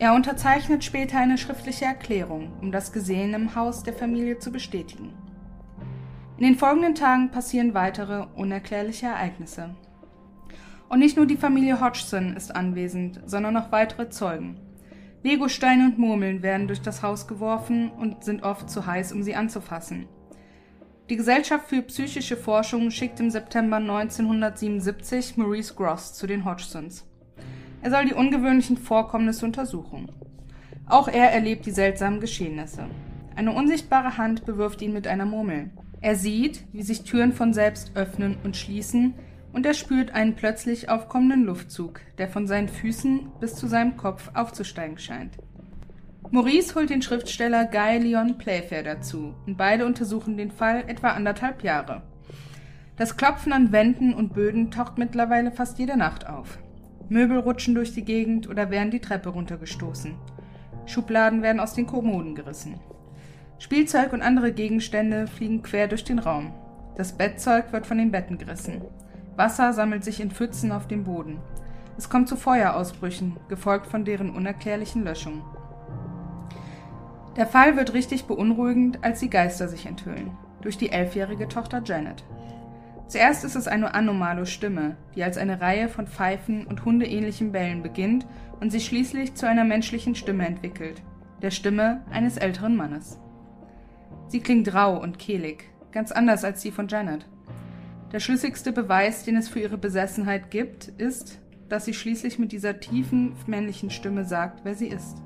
Er unterzeichnet später eine schriftliche Erklärung, um das Gesehene im Haus der Familie zu bestätigen. In den folgenden Tagen passieren weitere unerklärliche Ereignisse. Und nicht nur die Familie Hodgson ist anwesend, sondern auch weitere Zeugen. Legosteine und Murmeln werden durch das Haus geworfen und sind oft zu heiß, um sie anzufassen. Die Gesellschaft für psychische Forschung schickt im September 1977 Maurice Gross zu den Hodgsons. Er soll die ungewöhnlichen Vorkommnisse untersuchen. Auch er erlebt die seltsamen Geschehnisse. Eine unsichtbare Hand bewirft ihn mit einer Murmel. Er sieht, wie sich Türen von selbst öffnen und schließen, und er spürt einen plötzlich aufkommenden Luftzug, der von seinen Füßen bis zu seinem Kopf aufzusteigen scheint. Maurice holt den Schriftsteller Guy Leon Playfair dazu, und beide untersuchen den Fall etwa anderthalb Jahre. Das Klopfen an Wänden und Böden taucht mittlerweile fast jede Nacht auf. Möbel rutschen durch die Gegend oder werden die Treppe runtergestoßen. Schubladen werden aus den Kommoden gerissen. Spielzeug und andere Gegenstände fliegen quer durch den Raum. Das Bettzeug wird von den Betten gerissen. Wasser sammelt sich in Pfützen auf dem Boden. Es kommt zu Feuerausbrüchen, gefolgt von deren unerklärlichen Löschung. Der Fall wird richtig beunruhigend, als die Geister sich enthüllen. Durch die elfjährige Tochter Janet. Zuerst ist es eine anomale Stimme, die als eine Reihe von Pfeifen und hundeähnlichen Bällen beginnt und sich schließlich zu einer menschlichen Stimme entwickelt, der Stimme eines älteren Mannes. Sie klingt rau und kehlig, ganz anders als die von Janet. Der schlüssigste Beweis, den es für ihre Besessenheit gibt, ist, dass sie schließlich mit dieser tiefen männlichen Stimme sagt, wer sie ist.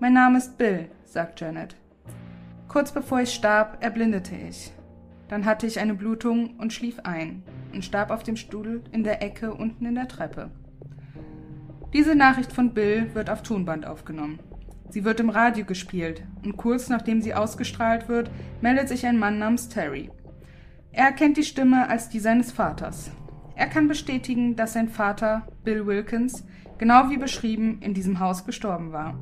Mein Name ist Bill, sagt Janet. Kurz bevor ich starb, erblindete ich. Dann hatte ich eine Blutung und schlief ein und starb auf dem Stuhl in der Ecke unten in der Treppe. Diese Nachricht von Bill wird auf Tonband aufgenommen. Sie wird im Radio gespielt und kurz nachdem sie ausgestrahlt wird, meldet sich ein Mann namens Terry. Er erkennt die Stimme als die seines Vaters. Er kann bestätigen, dass sein Vater, Bill Wilkins, genau wie beschrieben, in diesem Haus gestorben war.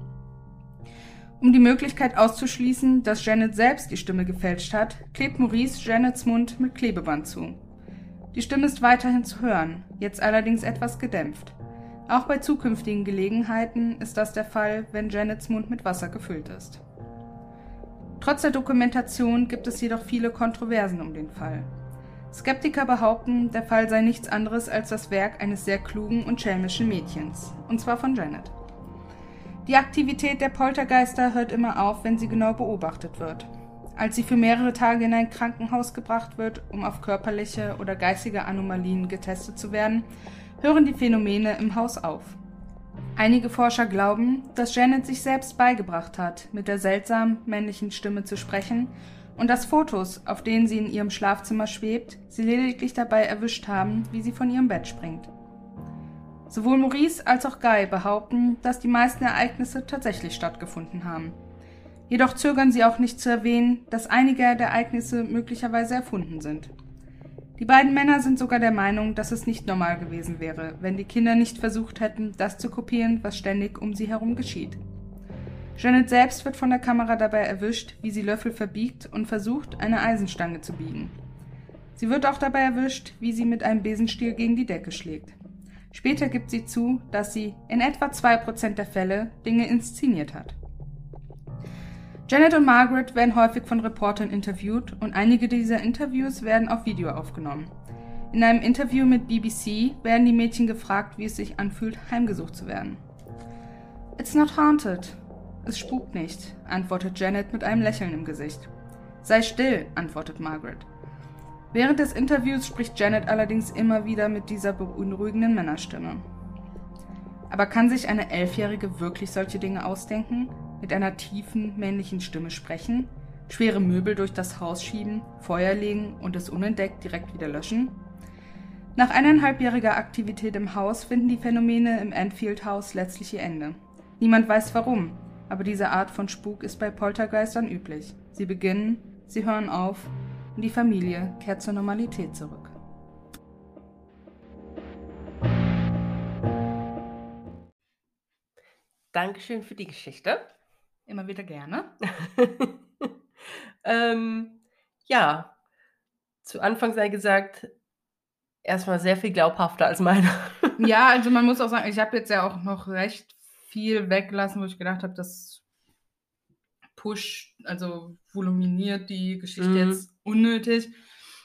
Um die Möglichkeit auszuschließen, dass Janet selbst die Stimme gefälscht hat, klebt Maurice Janets Mund mit Klebeband zu. Die Stimme ist weiterhin zu hören, jetzt allerdings etwas gedämpft. Auch bei zukünftigen Gelegenheiten ist das der Fall, wenn Janets Mund mit Wasser gefüllt ist. Trotz der Dokumentation gibt es jedoch viele Kontroversen um den Fall. Skeptiker behaupten, der Fall sei nichts anderes als das Werk eines sehr klugen und schelmischen Mädchens, und zwar von Janet. Die Aktivität der Poltergeister hört immer auf, wenn sie genau beobachtet wird. Als sie für mehrere Tage in ein Krankenhaus gebracht wird, um auf körperliche oder geistige Anomalien getestet zu werden, hören die Phänomene im Haus auf. Einige Forscher glauben, dass Janet sich selbst beigebracht hat, mit der seltsamen männlichen Stimme zu sprechen und dass Fotos, auf denen sie in ihrem Schlafzimmer schwebt, sie lediglich dabei erwischt haben, wie sie von ihrem Bett springt. Sowohl Maurice als auch Guy behaupten, dass die meisten Ereignisse tatsächlich stattgefunden haben. Jedoch zögern sie auch nicht zu erwähnen, dass einige der Ereignisse möglicherweise erfunden sind. Die beiden Männer sind sogar der Meinung, dass es nicht normal gewesen wäre, wenn die Kinder nicht versucht hätten, das zu kopieren, was ständig um sie herum geschieht. Janet selbst wird von der Kamera dabei erwischt, wie sie Löffel verbiegt und versucht, eine Eisenstange zu biegen. Sie wird auch dabei erwischt, wie sie mit einem Besenstiel gegen die Decke schlägt. Später gibt sie zu, dass sie in etwa 2% der Fälle Dinge inszeniert hat. Janet und Margaret werden häufig von Reportern interviewt und einige dieser Interviews werden auf Video aufgenommen. In einem Interview mit BBC werden die Mädchen gefragt, wie es sich anfühlt, heimgesucht zu werden. It's not haunted. Es spukt nicht, antwortet Janet mit einem Lächeln im Gesicht. Sei still, antwortet Margaret. Während des Interviews spricht Janet allerdings immer wieder mit dieser beunruhigenden Männerstimme. Aber kann sich eine Elfjährige wirklich solche Dinge ausdenken? mit einer tiefen männlichen Stimme sprechen, schwere Möbel durch das Haus schieben, Feuer legen und es unentdeckt direkt wieder löschen? Nach eineinhalbjähriger Aktivität im Haus finden die Phänomene im Enfield Haus letztlich ihr Ende. Niemand weiß warum, aber diese Art von Spuk ist bei Poltergeistern üblich. Sie beginnen, sie hören auf und die Familie kehrt zur Normalität zurück. Dankeschön für die Geschichte. Immer wieder gerne. [LAUGHS] ähm, ja, zu Anfang sei gesagt, erstmal sehr viel glaubhafter als meine. ja, also man muss auch sagen, ich habe jetzt ja auch noch recht viel weggelassen, wo ich gedacht habe, das pusht, also voluminiert die Geschichte mhm. jetzt unnötig.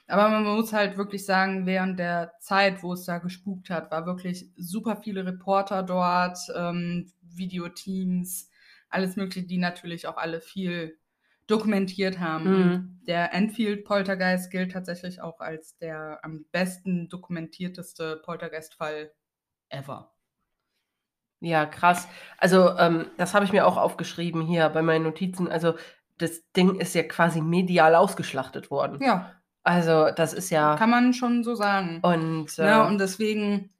Aber man muss halt wirklich sagen, während der Zeit, wo es da gespukt hat, war wirklich super viele Reporter dort, ähm, Videoteams, alles Mögliche, die natürlich auch alle viel dokumentiert haben. Mhm. Der Enfield Poltergeist gilt tatsächlich auch als der am besten dokumentierteste Poltergeist-Fall ever. Ja, krass. Also, ähm, das habe ich mir auch aufgeschrieben hier bei meinen Notizen. Also, das Ding ist ja quasi medial ausgeschlachtet worden. Ja. Also, das ist ja. Kann man schon so sagen. Und, äh, ja, und deswegen,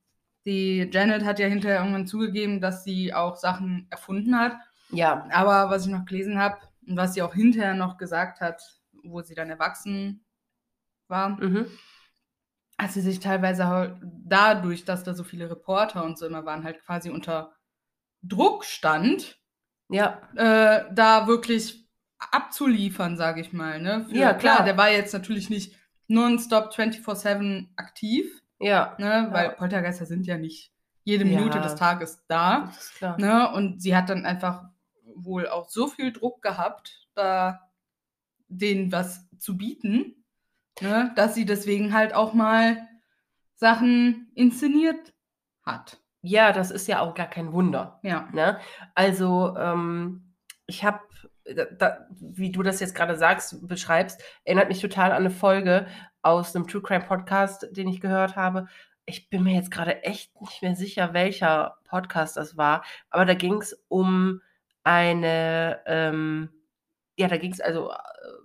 die Janet hat ja hinterher irgendwann zugegeben, dass sie auch Sachen erfunden hat. Ja. Aber was ich noch gelesen habe und was sie auch hinterher noch gesagt hat, wo sie dann erwachsen war, mhm. Hat sie sich teilweise halt dadurch, dass da so viele Reporter und so immer waren, halt quasi unter Druck stand, ja. Äh, da wirklich abzuliefern, sage ich mal. Ne? Für, ja, klar. klar. Der war jetzt natürlich nicht nonstop 24-7 aktiv. Ja. Ne? Weil ja. Poltergeister sind ja nicht jede Minute ja. des Tages da. Ne? Und sie hat dann einfach wohl auch so viel Druck gehabt, da denen was zu bieten, ne, dass sie deswegen halt auch mal Sachen inszeniert hat. Ja, das ist ja auch gar kein Wunder. Ja. Ne? Also, ähm, ich habe, wie du das jetzt gerade sagst, beschreibst, erinnert mich total an eine Folge aus einem True Crime Podcast, den ich gehört habe. Ich bin mir jetzt gerade echt nicht mehr sicher, welcher Podcast das war, aber da ging es um eine, ähm, ja, da ging es also äh,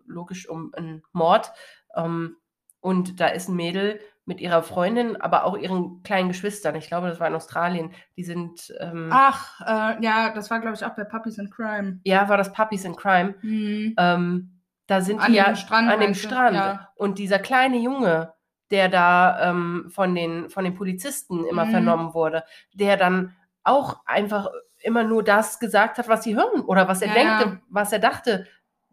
logisch um einen Mord. Ähm, und da ist ein Mädel mit ihrer Freundin, aber auch ihren kleinen Geschwistern. Ich glaube, das war in Australien. Die sind. Ähm, Ach, äh, ja, das war, glaube ich, auch bei Puppies in Crime. Ja, war das Puppies in Crime. Mhm. Ähm, da sind an die ja Strand, an dem Strand. Ja. Und dieser kleine Junge, der da ähm, von, den, von den Polizisten immer mhm. vernommen wurde, der dann auch einfach immer nur das gesagt hat, was sie hören oder was er ja, denkte, ja. was er dachte,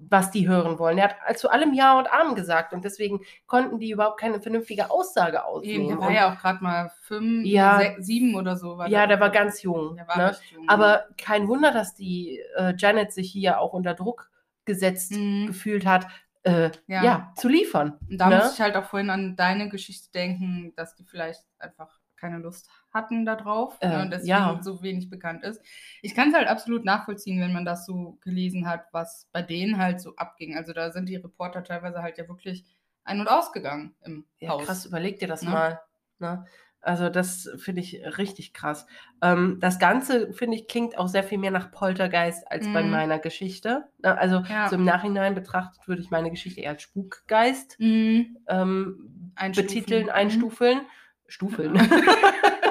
was die hören wollen. Er hat zu allem Ja und Amen gesagt und deswegen konnten die überhaupt keine vernünftige Aussage ausnehmen. der war ja auch gerade mal fünf, ja, sechs, sieben oder so. War ja, der, der war ganz jung. Der war ne? jung. Aber kein Wunder, dass die äh, Janet sich hier auch unter Druck gesetzt mhm. gefühlt hat, äh, ja. ja. zu liefern. Und da ne? muss ich halt auch vorhin an deine Geschichte denken, dass die vielleicht einfach keine Lust hatten darauf äh, ne, und deswegen ja. so wenig bekannt ist. Ich kann es halt absolut nachvollziehen, wenn man das so gelesen hat, was bei denen halt so abging. Also da sind die Reporter teilweise halt ja wirklich ein- und ausgegangen im ja, Haus. Krass, überleg dir das ne? mal. Ne? Also das finde ich richtig krass. Ähm, das Ganze, finde ich, klingt auch sehr viel mehr nach Poltergeist als bei Mhm. meiner Geschichte. Na, Also Ja. so im Nachhinein betrachtet würde ich meine Geschichte eher als Spukgeist Mhm. ähm, Einstufen. betiteln, Mhm. einstufeln. Stufeln. [LAUGHS] [LAUGHS]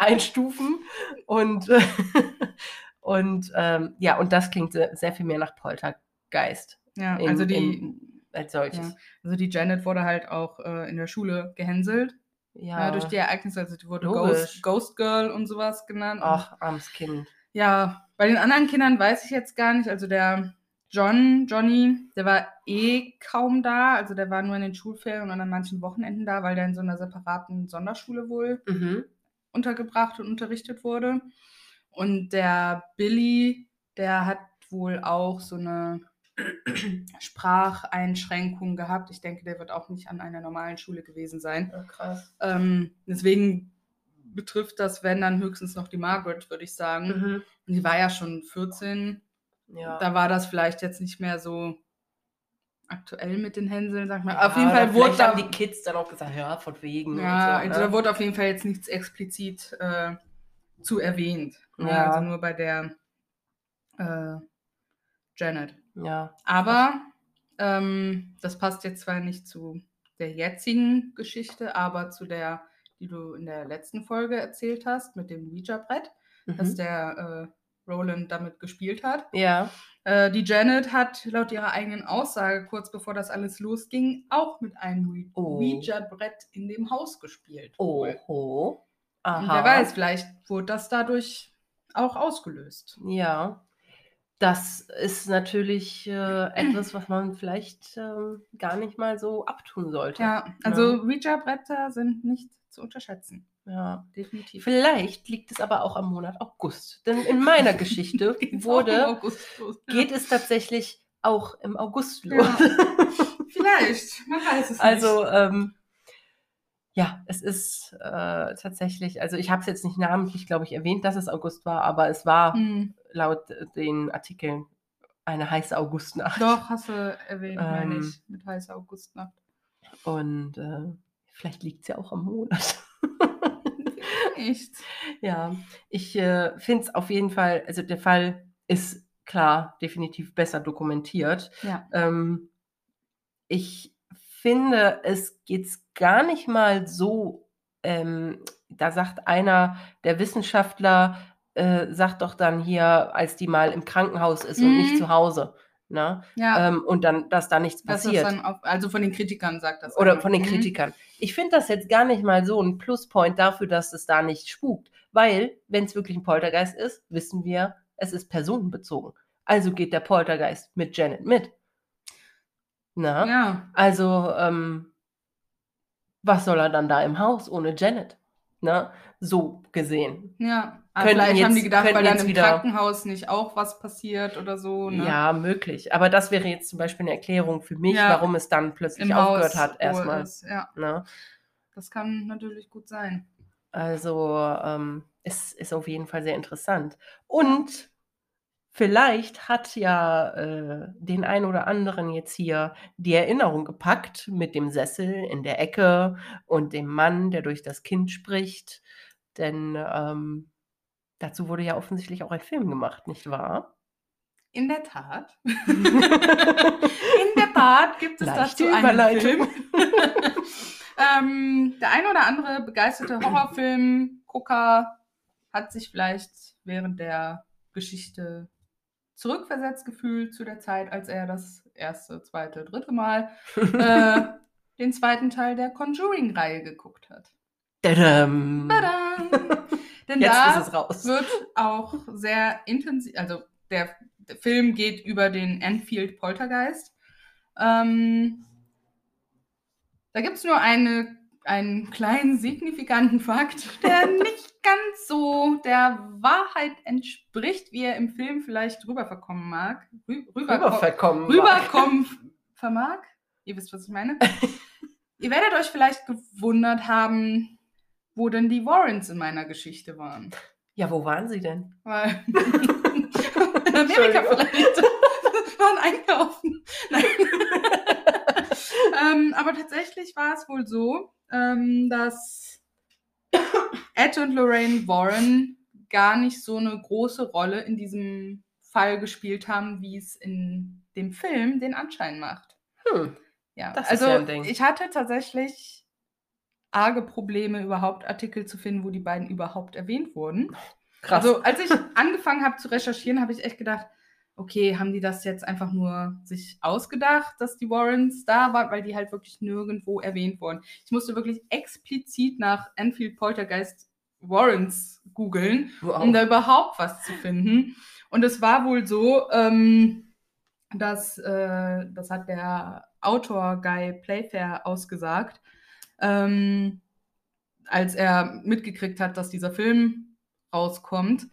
Einstufen. Und, äh, [LAUGHS] und ähm, ja, und das klingt sehr, sehr viel mehr nach Poltergeist. Ja, im- also die, im, als solches. ja, also die Janet wurde halt auch äh, in der Schule gehänselt. Ja. Ja. durch die Ereignisse, also die wurde. Ghost, Ghost Girl und sowas genannt. Ach, armes Kind. Ja, bei den anderen Kindern weiß ich jetzt gar nicht. Also der John, Johnny, der war eh kaum da. Also der war nur in den Schulferien und an manchen Wochenenden da, weil der in so einer separaten Sonderschule wohl Mhm. Untergebracht und unterrichtet wurde. Und der Billy, der hat wohl auch so eine [CLEARS THROAT] Spracheinschränkung gehabt. Ich denke, der wird auch nicht an einer normalen Schule gewesen sein. Ja, krass. Ähm, deswegen betrifft das, wenn dann höchstens noch die Margaret, würde ich sagen. Mhm. Und die war ja schon 14. Ja. Da war das vielleicht jetzt nicht mehr so aktuell mit den Hänseln, sag mal. Ja, auf jeden Fall wurde da, die Kids dann auch gesagt, ja, von wegen. ja, und so, also ne? da wurde auf jeden Fall jetzt nichts explizit äh, zu erwähnt. Ne? Ja. Also nur bei der äh, Janet. ja. Aber ähm, das passt jetzt zwar nicht zu der jetzigen Geschichte, aber zu der, die du in der letzten Folge erzählt hast, mit dem Ouija-Brett, dass Mhm. der äh, Roland damit gespielt hat. ja. Äh, die Janet hat laut ihrer eigenen Aussage, kurz bevor das alles losging, auch mit einem Oh. Ouija-Brett in dem Haus gespielt. Oho. Und Aha. wer weiß, vielleicht wurde das dadurch auch ausgelöst. Ja. Das ist natürlich äh, etwas, was man vielleicht ähm, gar nicht mal so abtun sollte. Ja, also Ouija-Bretter sind nicht zu unterschätzen. Ja. Definitiv. Vielleicht liegt es aber auch am Monat August. Denn in meiner Geschichte [LAUGHS] wurde. Ja. geht es tatsächlich auch im August Ja. los. [LAUGHS] Vielleicht, man weiß es Also, ähm, ja, es ist äh, tatsächlich, also ich habe es jetzt nicht namentlich, glaube ich, erwähnt, dass es August war, aber es war nicht. Hm, laut äh, den Artikeln eine heiße Augustnacht. Doch, hast du erwähnt, meine Ähm. ich, mit heißer Augustnacht. Und äh, vielleicht liegt es ja auch am Monat. Echt? ja, ich äh, finde es auf jeden Fall, also der Fall ist klar definitiv besser dokumentiert. Ja. Ähm, ich finde, es geht gar nicht mal so, ähm, da sagt einer der Wissenschaftler, äh, sagt doch dann hier, als die mal im Krankenhaus ist und nicht Mhm. zu Hause. Ne? Ja, Ähm, und dann, dass da nichts passiert. auf, also von den Kritikern sagt das. Oder einer. von den Mhm. Ich finde das jetzt gar nicht mal so ein Pluspunkt dafür, dass es da nicht spukt. Weil, wenn es wirklich ein Poltergeist ist, wissen wir, es ist personenbezogen. Also geht der Poltergeist mit Janet mit. Na? Ja, Also, ähm, was soll er dann da im Haus ohne Janet? Ne? So gesehen. ja. Aber Könnten vielleicht haben die jetzt- gedacht, weil dann jetzt im wieder- Krankenhaus nicht auch was passiert oder so. Ne? Ja, möglich. Aber das wäre jetzt zum Beispiel eine Erklärung für mich, Ja. warum es dann plötzlich Im aufgehört Haus, hat erstmal. Ja, Ne? das kann natürlich gut sein. Also ähm, es ist auf jeden Fall sehr interessant. Und vielleicht hat ja äh, den ein oder anderen jetzt hier die Erinnerung gepackt mit dem Sessel in der Ecke und dem Mann, der durch das Kind spricht. Denn ähm, dazu wurde ja offensichtlich auch ein Film gemacht, nicht wahr? In der Tat. [LAUGHS] [LAUGHS] In der Tat gibt es Leichte dazu einen. Film. [LAUGHS] ähm, der ein oder andere begeisterte Horrorfilm-Gucker hat sich vielleicht während der Geschichte zurückversetzt gefühlt zu der Zeit, als er das erste, zweite, dritte Mal äh, den zweiten Teil der Conjuring-Reihe geguckt hat. Tadam. Tada! [LAUGHS] Denn Jetzt da wird auch sehr intensiv, also der, der Film geht über den Enfield Poltergeist. Ähm, da gibt es nur eine, einen kleinen signifikanten Fakt, der [LAUGHS] nicht ganz so der Wahrheit entspricht, wie er im Film vielleicht rüberverkommen mag. Rü Rüberverkommen. rüberkommen vermag. Ihr wisst, was ich meine. [LAUGHS] Ihr werdet euch vielleicht gewundert haben, wo denn die Warrens in meiner Geschichte waren. Ja, wo waren sie denn? Weil [LAUGHS] in Amerika vielleicht [LAUGHS] waren einkaufen. Nein. [LAUGHS] ähm, aber tatsächlich war es wohl so, ähm, dass Ed und Lorraine Warren gar nicht so eine große Rolle in diesem Fall gespielt haben, wie es in dem Film den Anschein macht. Hm. Ja, Das ist also ja ein Ding. ich hatte tatsächlich arge Probleme, überhaupt Artikel zu finden, wo die beiden überhaupt erwähnt wurden. Krass. Also als ich [LAUGHS] angefangen habe zu recherchieren, habe ich echt gedacht, okay, haben die das jetzt einfach nur sich ausgedacht, dass die Warrens da waren, weil die halt wirklich nirgendwo erwähnt wurden. Ich musste wirklich explizit nach Enfield Poltergeist Warrens googeln, wow. um da überhaupt was zu finden. Und es war wohl so, ähm, dass, äh, das hat der Autor Guy Playfair ausgesagt, ähm, als er mitgekriegt hat, dass dieser Film rauskommt,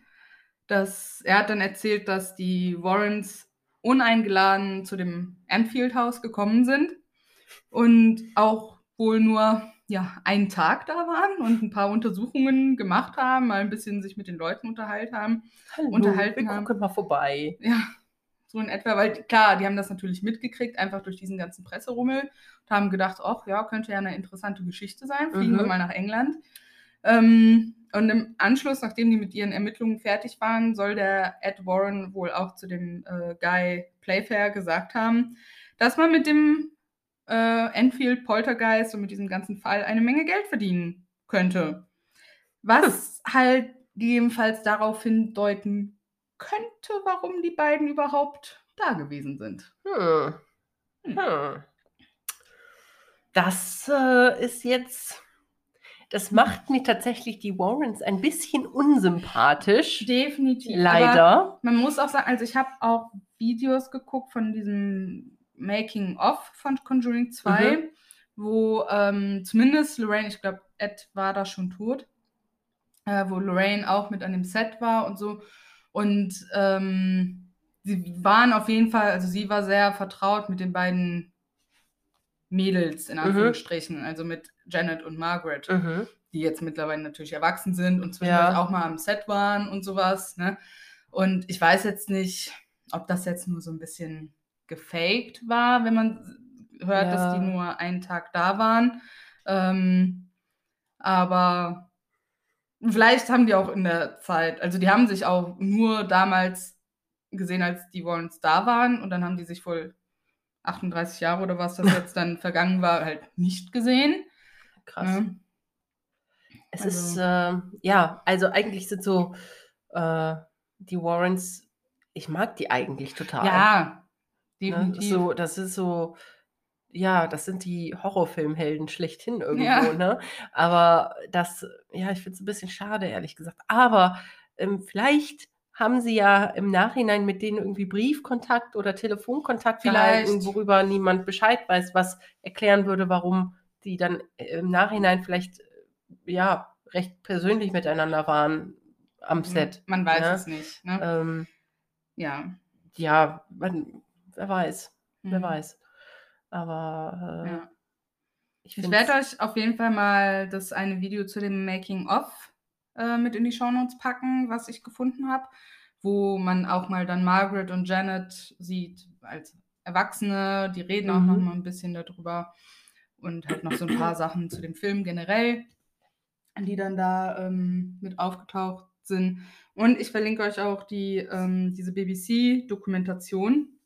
dass er hat dann erzählt, dass die Warrens uneingeladen zu dem Anfield House gekommen sind und auch wohl nur ja, einen Tag da waren und ein paar Untersuchungen gemacht haben, mal ein bisschen sich mit den Leuten unterhalten haben. Hallo, unterhalten wir haben. gucken mal vorbei. Ja, so in etwa, weil klar, die haben das natürlich mitgekriegt, einfach durch diesen ganzen Presserummel und haben gedacht, ach ja, könnte ja eine interessante Geschichte sein, fliegen Mhm. wir mal nach England. Ähm, und im Anschluss, nachdem die mit ihren Ermittlungen fertig waren, soll der Ed Warren wohl auch zu dem äh, Guy Playfair gesagt haben, dass man mit dem äh, Enfield Poltergeist und mit diesem ganzen Fall eine Menge Geld verdienen könnte. Was halt jedenfalls darauf hindeuten könnte, warum die beiden überhaupt da gewesen sind. Hm. Hm. Hm. Das äh, ist jetzt. Das macht mir tatsächlich die Warrens ein bisschen unsympathisch. Definitiv. Aber Leider. man muss auch sagen, also ich habe auch Videos geguckt von diesem Making-of von Conjuring 2, Mhm. wo ähm, zumindest Lorraine, ich glaube, Ed war da schon tot, äh, wo Lorraine auch mit an dem Set war und so. Und ähm, sie waren auf jeden Fall, also sie war sehr vertraut mit den beiden Mädels, in Mhm. Anführungsstrichen, also mit Janet und Margaret Mhm. die jetzt mittlerweile natürlich erwachsen sind und zwischendurch Ja. auch mal am Set waren und sowas. Ne? Und ich weiß jetzt nicht, ob das jetzt nur so ein bisschen gefaked war, wenn man hört, dass die Ja. nur einen Tag da waren. Ähm, aber vielleicht haben die auch in der Zeit, also die haben sich auch nur damals gesehen, als die Warrens da waren und dann haben die sich wohl 38 Jahre oder was das [LAUGHS] jetzt dann vergangen war, halt nicht gesehen. Krass. Ne? Es Also- ist, äh, ja, also eigentlich sind so äh, die Warrens, ich mag die eigentlich total. Ja, ne? definitiv. so, das ist so, ja, das sind die Horrorfilmhelden schlechthin irgendwo, Ja. ne? Aber das, ja, ich finde es ein bisschen schade, ehrlich gesagt. Aber ähm, vielleicht haben sie ja im Nachhinein mit denen irgendwie Briefkontakt oder Telefonkontakt gehalten, Vielleicht. worüber niemand Bescheid weiß, was erklären würde, warum die dann äh, im Nachhinein vielleicht, äh, ja, recht persönlich miteinander waren am Set. Man weiß ne? es nicht. Ne? Ähm, ja. ja, man, wer weiß, wer Mhm. weiß. Aber äh, Ja. ich Ich werde euch auf jeden Fall mal das eine Video zu dem Making-of äh, mit in die Shownotes packen, was ich gefunden habe, wo man auch mal dann Margaret und Janet sieht als Erwachsene. Die reden auch Mhm. noch mal ein bisschen darüber und halt noch so ein paar Sachen zu dem Film generell, die dann da ähm, mit aufgetaucht sind. Und ich verlinke euch auch die, ähm, diese BBC-Dokumentation,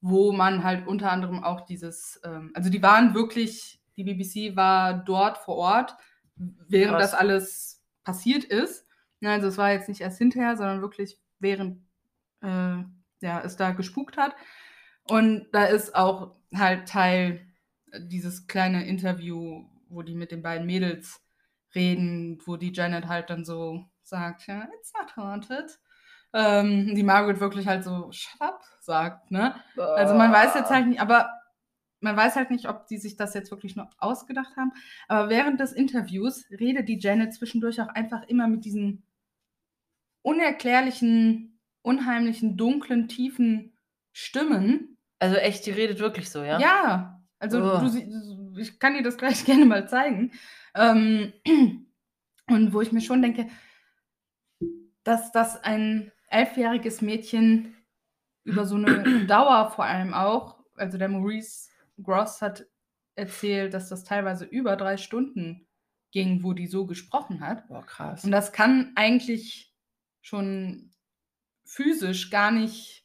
wo man halt unter anderem auch dieses, ähm, also die waren wirklich, die BBC war dort vor Ort, während Krass. das alles passiert ist. Also es war jetzt nicht erst hinterher, sondern wirklich während äh, ja, es da gespukt hat. Und da ist auch halt Teil dieses kleine Interview, wo die mit den beiden Mädels reden, wo die Janet halt dann so sagt, ja, it's not haunted. Ähm, die Margaret wirklich halt so, shut up, sagt, ne? Also man weiß jetzt halt nicht, aber man weiß halt nicht, ob die sich das jetzt wirklich nur ausgedacht haben. Aber während des Interviews redet die Janet zwischendurch auch einfach immer mit diesen unerklärlichen, unheimlichen, dunklen, tiefen Stimmen. Also echt, die redet wirklich so, ja? Ja, also Ugh. du, ich kann dir das gleich [LAUGHS] gerne mal zeigen. Ähm, [CLEARS THROAT] und wo ich mir schon denke, dass das ein elfjähriges Mädchen über so eine [CLEARS THROAT] Dauer vor allem auch, also der Maurice Gross hat erzählt, dass das teilweise über drei Stunden ging, wo die so gesprochen hat. Boah, krass. Und das kann eigentlich schon physisch gar nicht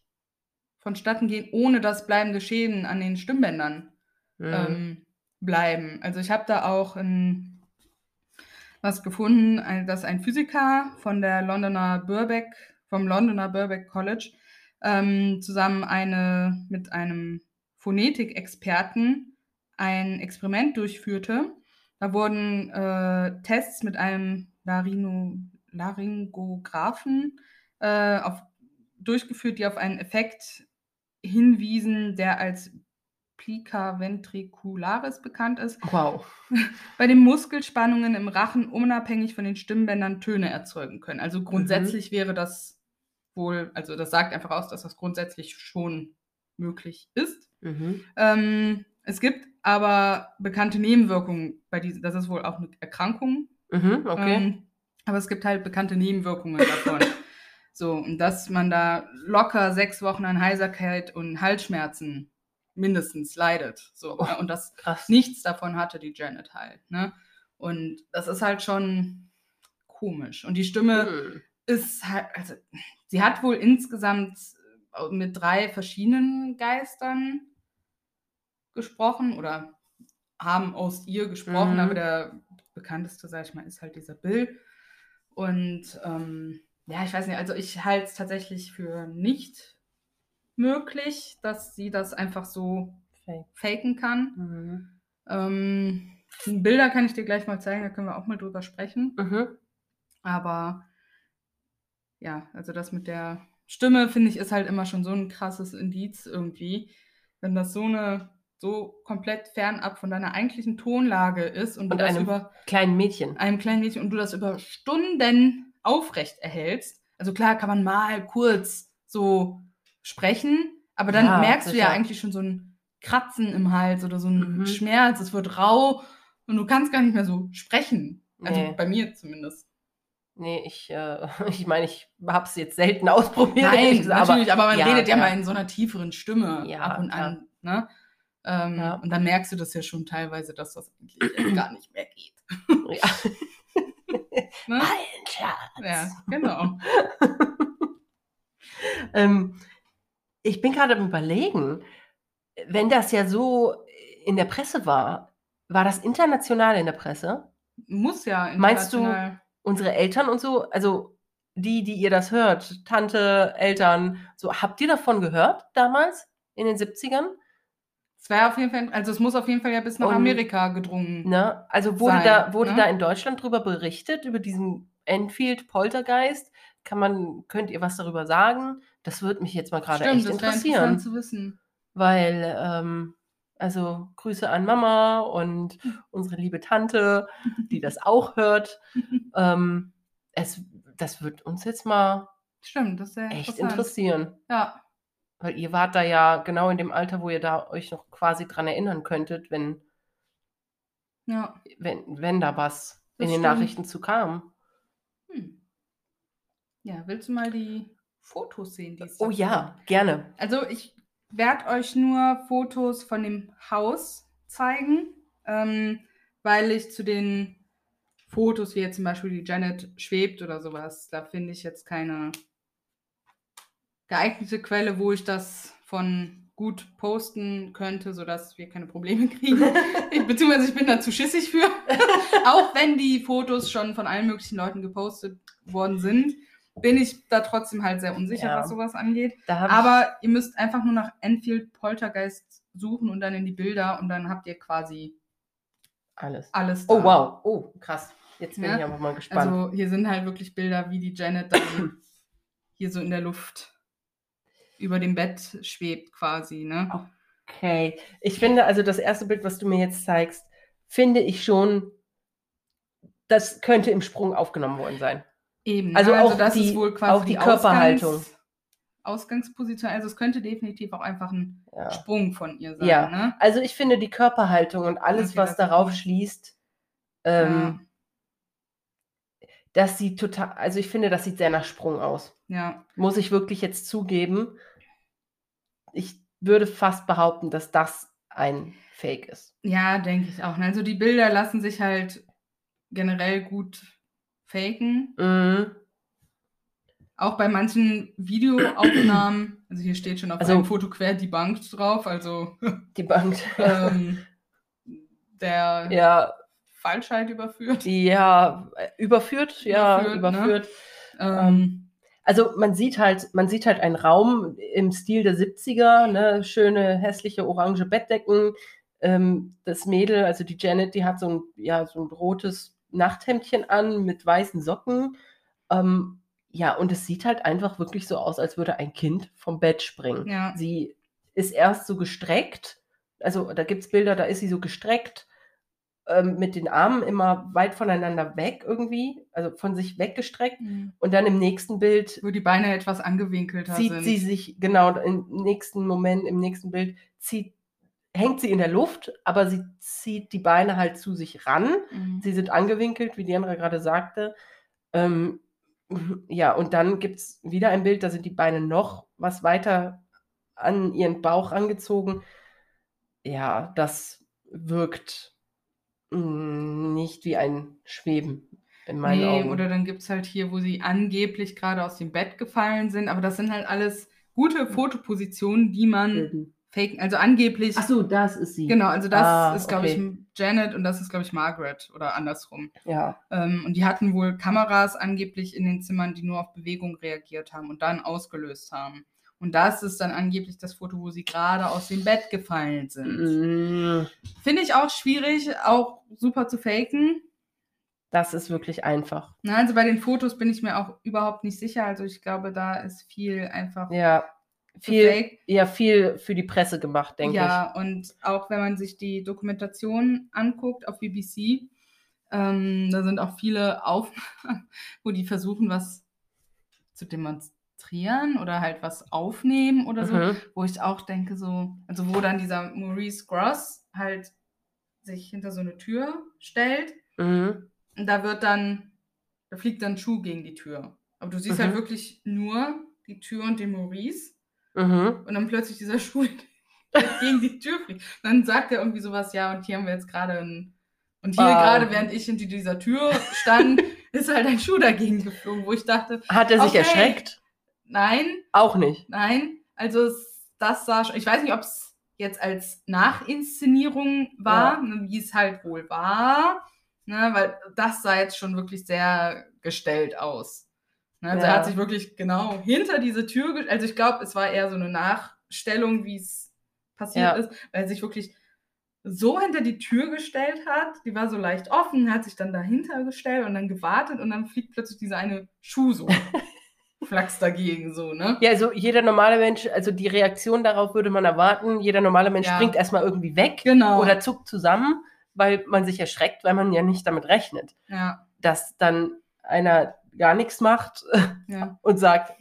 vonstatten gehen, ohne dass bleibende Schäden an den Stimmbändern Mhm. ähm, bleiben. Also ich habe da auch ein, was gefunden, dass ein Physiker von der Londoner Birkbeck, vom Londoner Birkbeck College, ähm, zusammen eine mit einem Phonetikexperten ein Experiment durchführte. Da wurden äh, Tests mit einem Larino, Laryngographen äh, auf, durchgeführt, die auf einen Effekt hinwiesen, der als Plica ventricularis bekannt ist, wow. [LAUGHS] bei dem Muskelspannungen im Rachen unabhängig von den Stimmbändern Töne erzeugen können. Also grundsätzlich wäre das wohl, also das sagt einfach aus, dass das grundsätzlich schon möglich ist. Mhm. Ähm, es gibt aber bekannte Nebenwirkungen bei diesem, das ist wohl auch eine Erkrankung. Mhm, okay. Ähm, aber es gibt halt bekannte Nebenwirkungen davon. [LAUGHS] so, und dass man da locker sechs Wochen an Heiserkeit und Halsschmerzen mindestens leidet. So, Oh. ne? und das krass. nichts davon hatte die Janet halt. Ne? Und das ist halt schon komisch. Und die Stimme Mhm. Ist halt, also sie hat wohl insgesamt äh, mit drei verschiedenen Geistern gesprochen oder haben aus ihr gesprochen, Mhm. aber der bekannteste, sag ich mal, ist halt dieser Bill. Und ähm, ja, ich weiß nicht, also ich halte es tatsächlich für nicht möglich, dass sie das einfach so Fake. faken kann. Mhm. Ähm, Bilder kann ich dir gleich mal zeigen, da können wir auch mal drüber sprechen. Mhm. Aber ja, also das mit der Stimme, finde ich, ist halt immer schon so ein krasses Indiz irgendwie. Wenn das so eine, so komplett fernab von deiner eigentlichen Tonlage ist und, Und du das einem über Kleinen Mädchen. einem kleinen Mädchen und du das über Stunden aufrecht erhältst. Also klar kann man mal kurz so sprechen, aber dann Ja, merkst du ja sicher. eigentlich schon so ein Kratzen im Hals oder so ein Mhm. Schmerz, es wird rau und du kannst gar nicht mehr so sprechen. Also Nee. bei mir zumindest. Nee, ich, äh, [LAUGHS] ich meine, ich habe es jetzt selten [LAUGHS] ausprobiert. Nein, gesagt, natürlich, aber, man ja, redet ja ja. mal in so einer tieferen Stimme Ja, ab und an. Ne? Ähm, Ja. Und dann merkst du das ja schon teilweise, dass das eigentlich [CLEARS THROAT] gar nicht mehr geht. Ja. [LAUGHS] Ne? Mein Schatz. Ja, genau. Ähm, ich bin gerade am Überlegen, wenn das ja so in der Presse war, war das international in der Presse? Muss ja Meinst du- international. Unsere Eltern und so, also die, die ihr das hört, Tante, Eltern, so, habt ihr davon gehört damals in den 70ern? Es war auf jeden Fall, also es muss auf jeden Fall ja bis nach Und- Amerika gedrungen. Ne? Also wurde, Sein, da, wurde ne? da in Deutschland drüber berichtet, über diesen Enfield Poltergeist? Kann man, könnt ihr was darüber sagen? Das würde mich jetzt mal gerade echt interessieren. interessant zu wissen. weil, ähm, also Grüße an Mama und [LAUGHS] unsere liebe Tante, die das [LAUGHS] auch hört. [LAUGHS] Ähm, es, das wird uns jetzt mal Stimmt, echt interessant. interessieren. Ja, Weil ihr wart da ja genau in dem Alter, wo ihr da euch noch quasi dran erinnern könntet, wenn, ja. wenn, wenn da was Das in den stimmt. Nachrichten zu kam. Hm. Ja, willst du mal die Fotos sehen? Die Oh ja, gerne. Also ich werde euch nur Fotos von dem Haus zeigen, ähm, weil ich zu den Fotos, wie jetzt zum Beispiel die Janet schwebt oder sowas, da finde ich jetzt keine geeignete Quelle, wo ich das von gut posten könnte, sodass wir keine Probleme kriegen. [LAUGHS] ich, beziehungsweise ich bin da zu schissig für. [LAUGHS] Auch wenn die Fotos schon von allen möglichen Leuten gepostet worden sind, bin ich da trotzdem halt sehr unsicher, Ja. was sowas angeht. Aber ihr müsst einfach nur nach Enfield Poltergeist suchen und dann in die Bilder und dann habt ihr quasi alles. alles da. Oh wow, oh krass. Jetzt bin Ja, ich einfach mal gespannt. Also hier sind halt wirklich Bilder, wie die Janet dann [CLEARS THROAT] hier so in der Luft über dem Bett schwebt quasi, ne? Okay. Ich finde, also das erste Bild, was du mir jetzt zeigst, finde ich schon, das könnte im Sprung aufgenommen worden sein. Eben. Also ne? auch das die- ist wohl quasi auch die Körperhaltung. Ausgangs- Ausgangsposition. Also es könnte definitiv auch einfach ein Ja. Sprung von ihr sein, Ja. ne? Also ich finde die Körperhaltung und alles, Okay, was darauf schließt, ähm, ja. das sieht total, also ich finde, das sieht sehr nach Sprung aus. ja. Muss ich wirklich jetzt zugeben. Ich würde fast behaupten, dass das ein Fake ist. Ja, denke ich auch. Also die Bilder lassen sich halt generell gut faken. Mhm. Auch bei manchen Videoaufnahmen, [CLEARS THROAT] also hier steht schon auf Also- einem Foto quer debunked drauf, also Die Bank. [LAUGHS] ähm, der ja, Falschheit überführt. ja, überführt, ja, Überführt, ne? überführt. Ähm, Also man sieht halt, man sieht halt einen Raum im Stil der 70er, ne, schöne hässliche orange Bettdecken. Ähm, das Mädel, also die Janet, die hat so ein, ja, so ein rotes Nachthemdchen an mit weißen Socken. Ähm, ja, und es sieht halt einfach wirklich so aus, als würde ein Kind vom Bett springen. ja. Sie ist erst so gestreckt, also da gibt es Bilder, da ist sie so gestreckt, ähm, mit den Armen immer weit voneinander weg irgendwie, also von sich weggestreckt. Und dann im nächsten Bild Wo die Beine etwas angewinkelter zieht sind. sie sich, genau, im nächsten Moment, im nächsten Bild, zieht, hängt sie in der Luft, aber sie zieht die Beine halt zu sich ran. Mhm. Sie sind angewinkelt, wie Diandra gerade sagte. Ähm, ja, und dann gibt es wieder ein Bild, da sind die Beine noch was weiter an ihren Bauch angezogen. Ja, das wirkt mm, nicht wie ein Schweben in meinen Nee, Augen. oder dann gibt es halt hier, wo sie angeblich gerade aus dem Bett gefallen sind, aber das sind halt alles gute Fotopositionen, die man Bilden. Faken, also angeblich. Ach so, das ist sie. Genau, also das Ah, ist, glaube okay. ich, Janet und das ist, glaube ich, Margaret oder andersrum. Ja. Ähm, und die hatten wohl Kameras angeblich in den Zimmern, die nur auf Bewegung reagiert haben und dann ausgelöst haben. Und das ist dann angeblich das Foto, wo sie gerade aus dem Bett gefallen sind. Mm, Finde ich auch schwierig, auch super zu faken. Das ist wirklich einfach. Na, also bei den Fotos bin ich mir auch überhaupt nicht sicher. Also ich glaube, da ist viel einfach Ja, viel, ja, viel für die Presse gemacht, denke Ja, und auch wenn man sich die Dokumentation anguckt auf BBC, ähm, da sind auch viele Aufnahmen, [LAUGHS] wo die versuchen, was zu demonstrieren oder halt was aufnehmen oder ich. so, Mhm. wo ich auch denke, so, also wo dann dieser Maurice Gross halt sich hinter so eine Tür stellt Mhm. und da wird dann, da fliegt dann ein Schuh gegen die Tür. Aber du siehst Mhm. halt wirklich nur die Tür und den Maurice Mhm. und dann plötzlich dieser [LAUGHS] Schuh gegen die Tür fliegt. Dann sagt er irgendwie sowas, ja, und hier haben wir jetzt gerade ein. Und hier Ah. gerade, während ich hinter dieser Tür stand, [LAUGHS] ist halt ein Schuh dagegen geflogen, wo ich dachte, Hat er sich Okay. erschreckt? nein, Auch nicht. nein. Also das sah schon, ich weiß nicht, ob es jetzt als Nachinszenierung war, ne, wie es halt wohl war, ne, weil das sah jetzt schon wirklich sehr gestellt aus. Ne, also Ja. er hat sich wirklich genau hinter diese Tür, also ich glaube, es war eher so eine Nachstellung, wie es passiert Ja. ist, weil er sich wirklich so hinter die Tür gestellt hat, die war so leicht offen, hat sich dann dahinter gestellt und dann gewartet und dann fliegt plötzlich dieser eine Schuh so, [LAUGHS] flachs dagegen so, ne? Ja, also jeder normale Mensch, also die Reaktion darauf würde man erwarten, jeder normale Mensch Ja. springt erstmal irgendwie weg Genau. oder zuckt zusammen, weil man sich erschreckt, weil man ja nicht damit rechnet, ja, dass dann einer gar nichts macht ja. [LAUGHS] und sagt,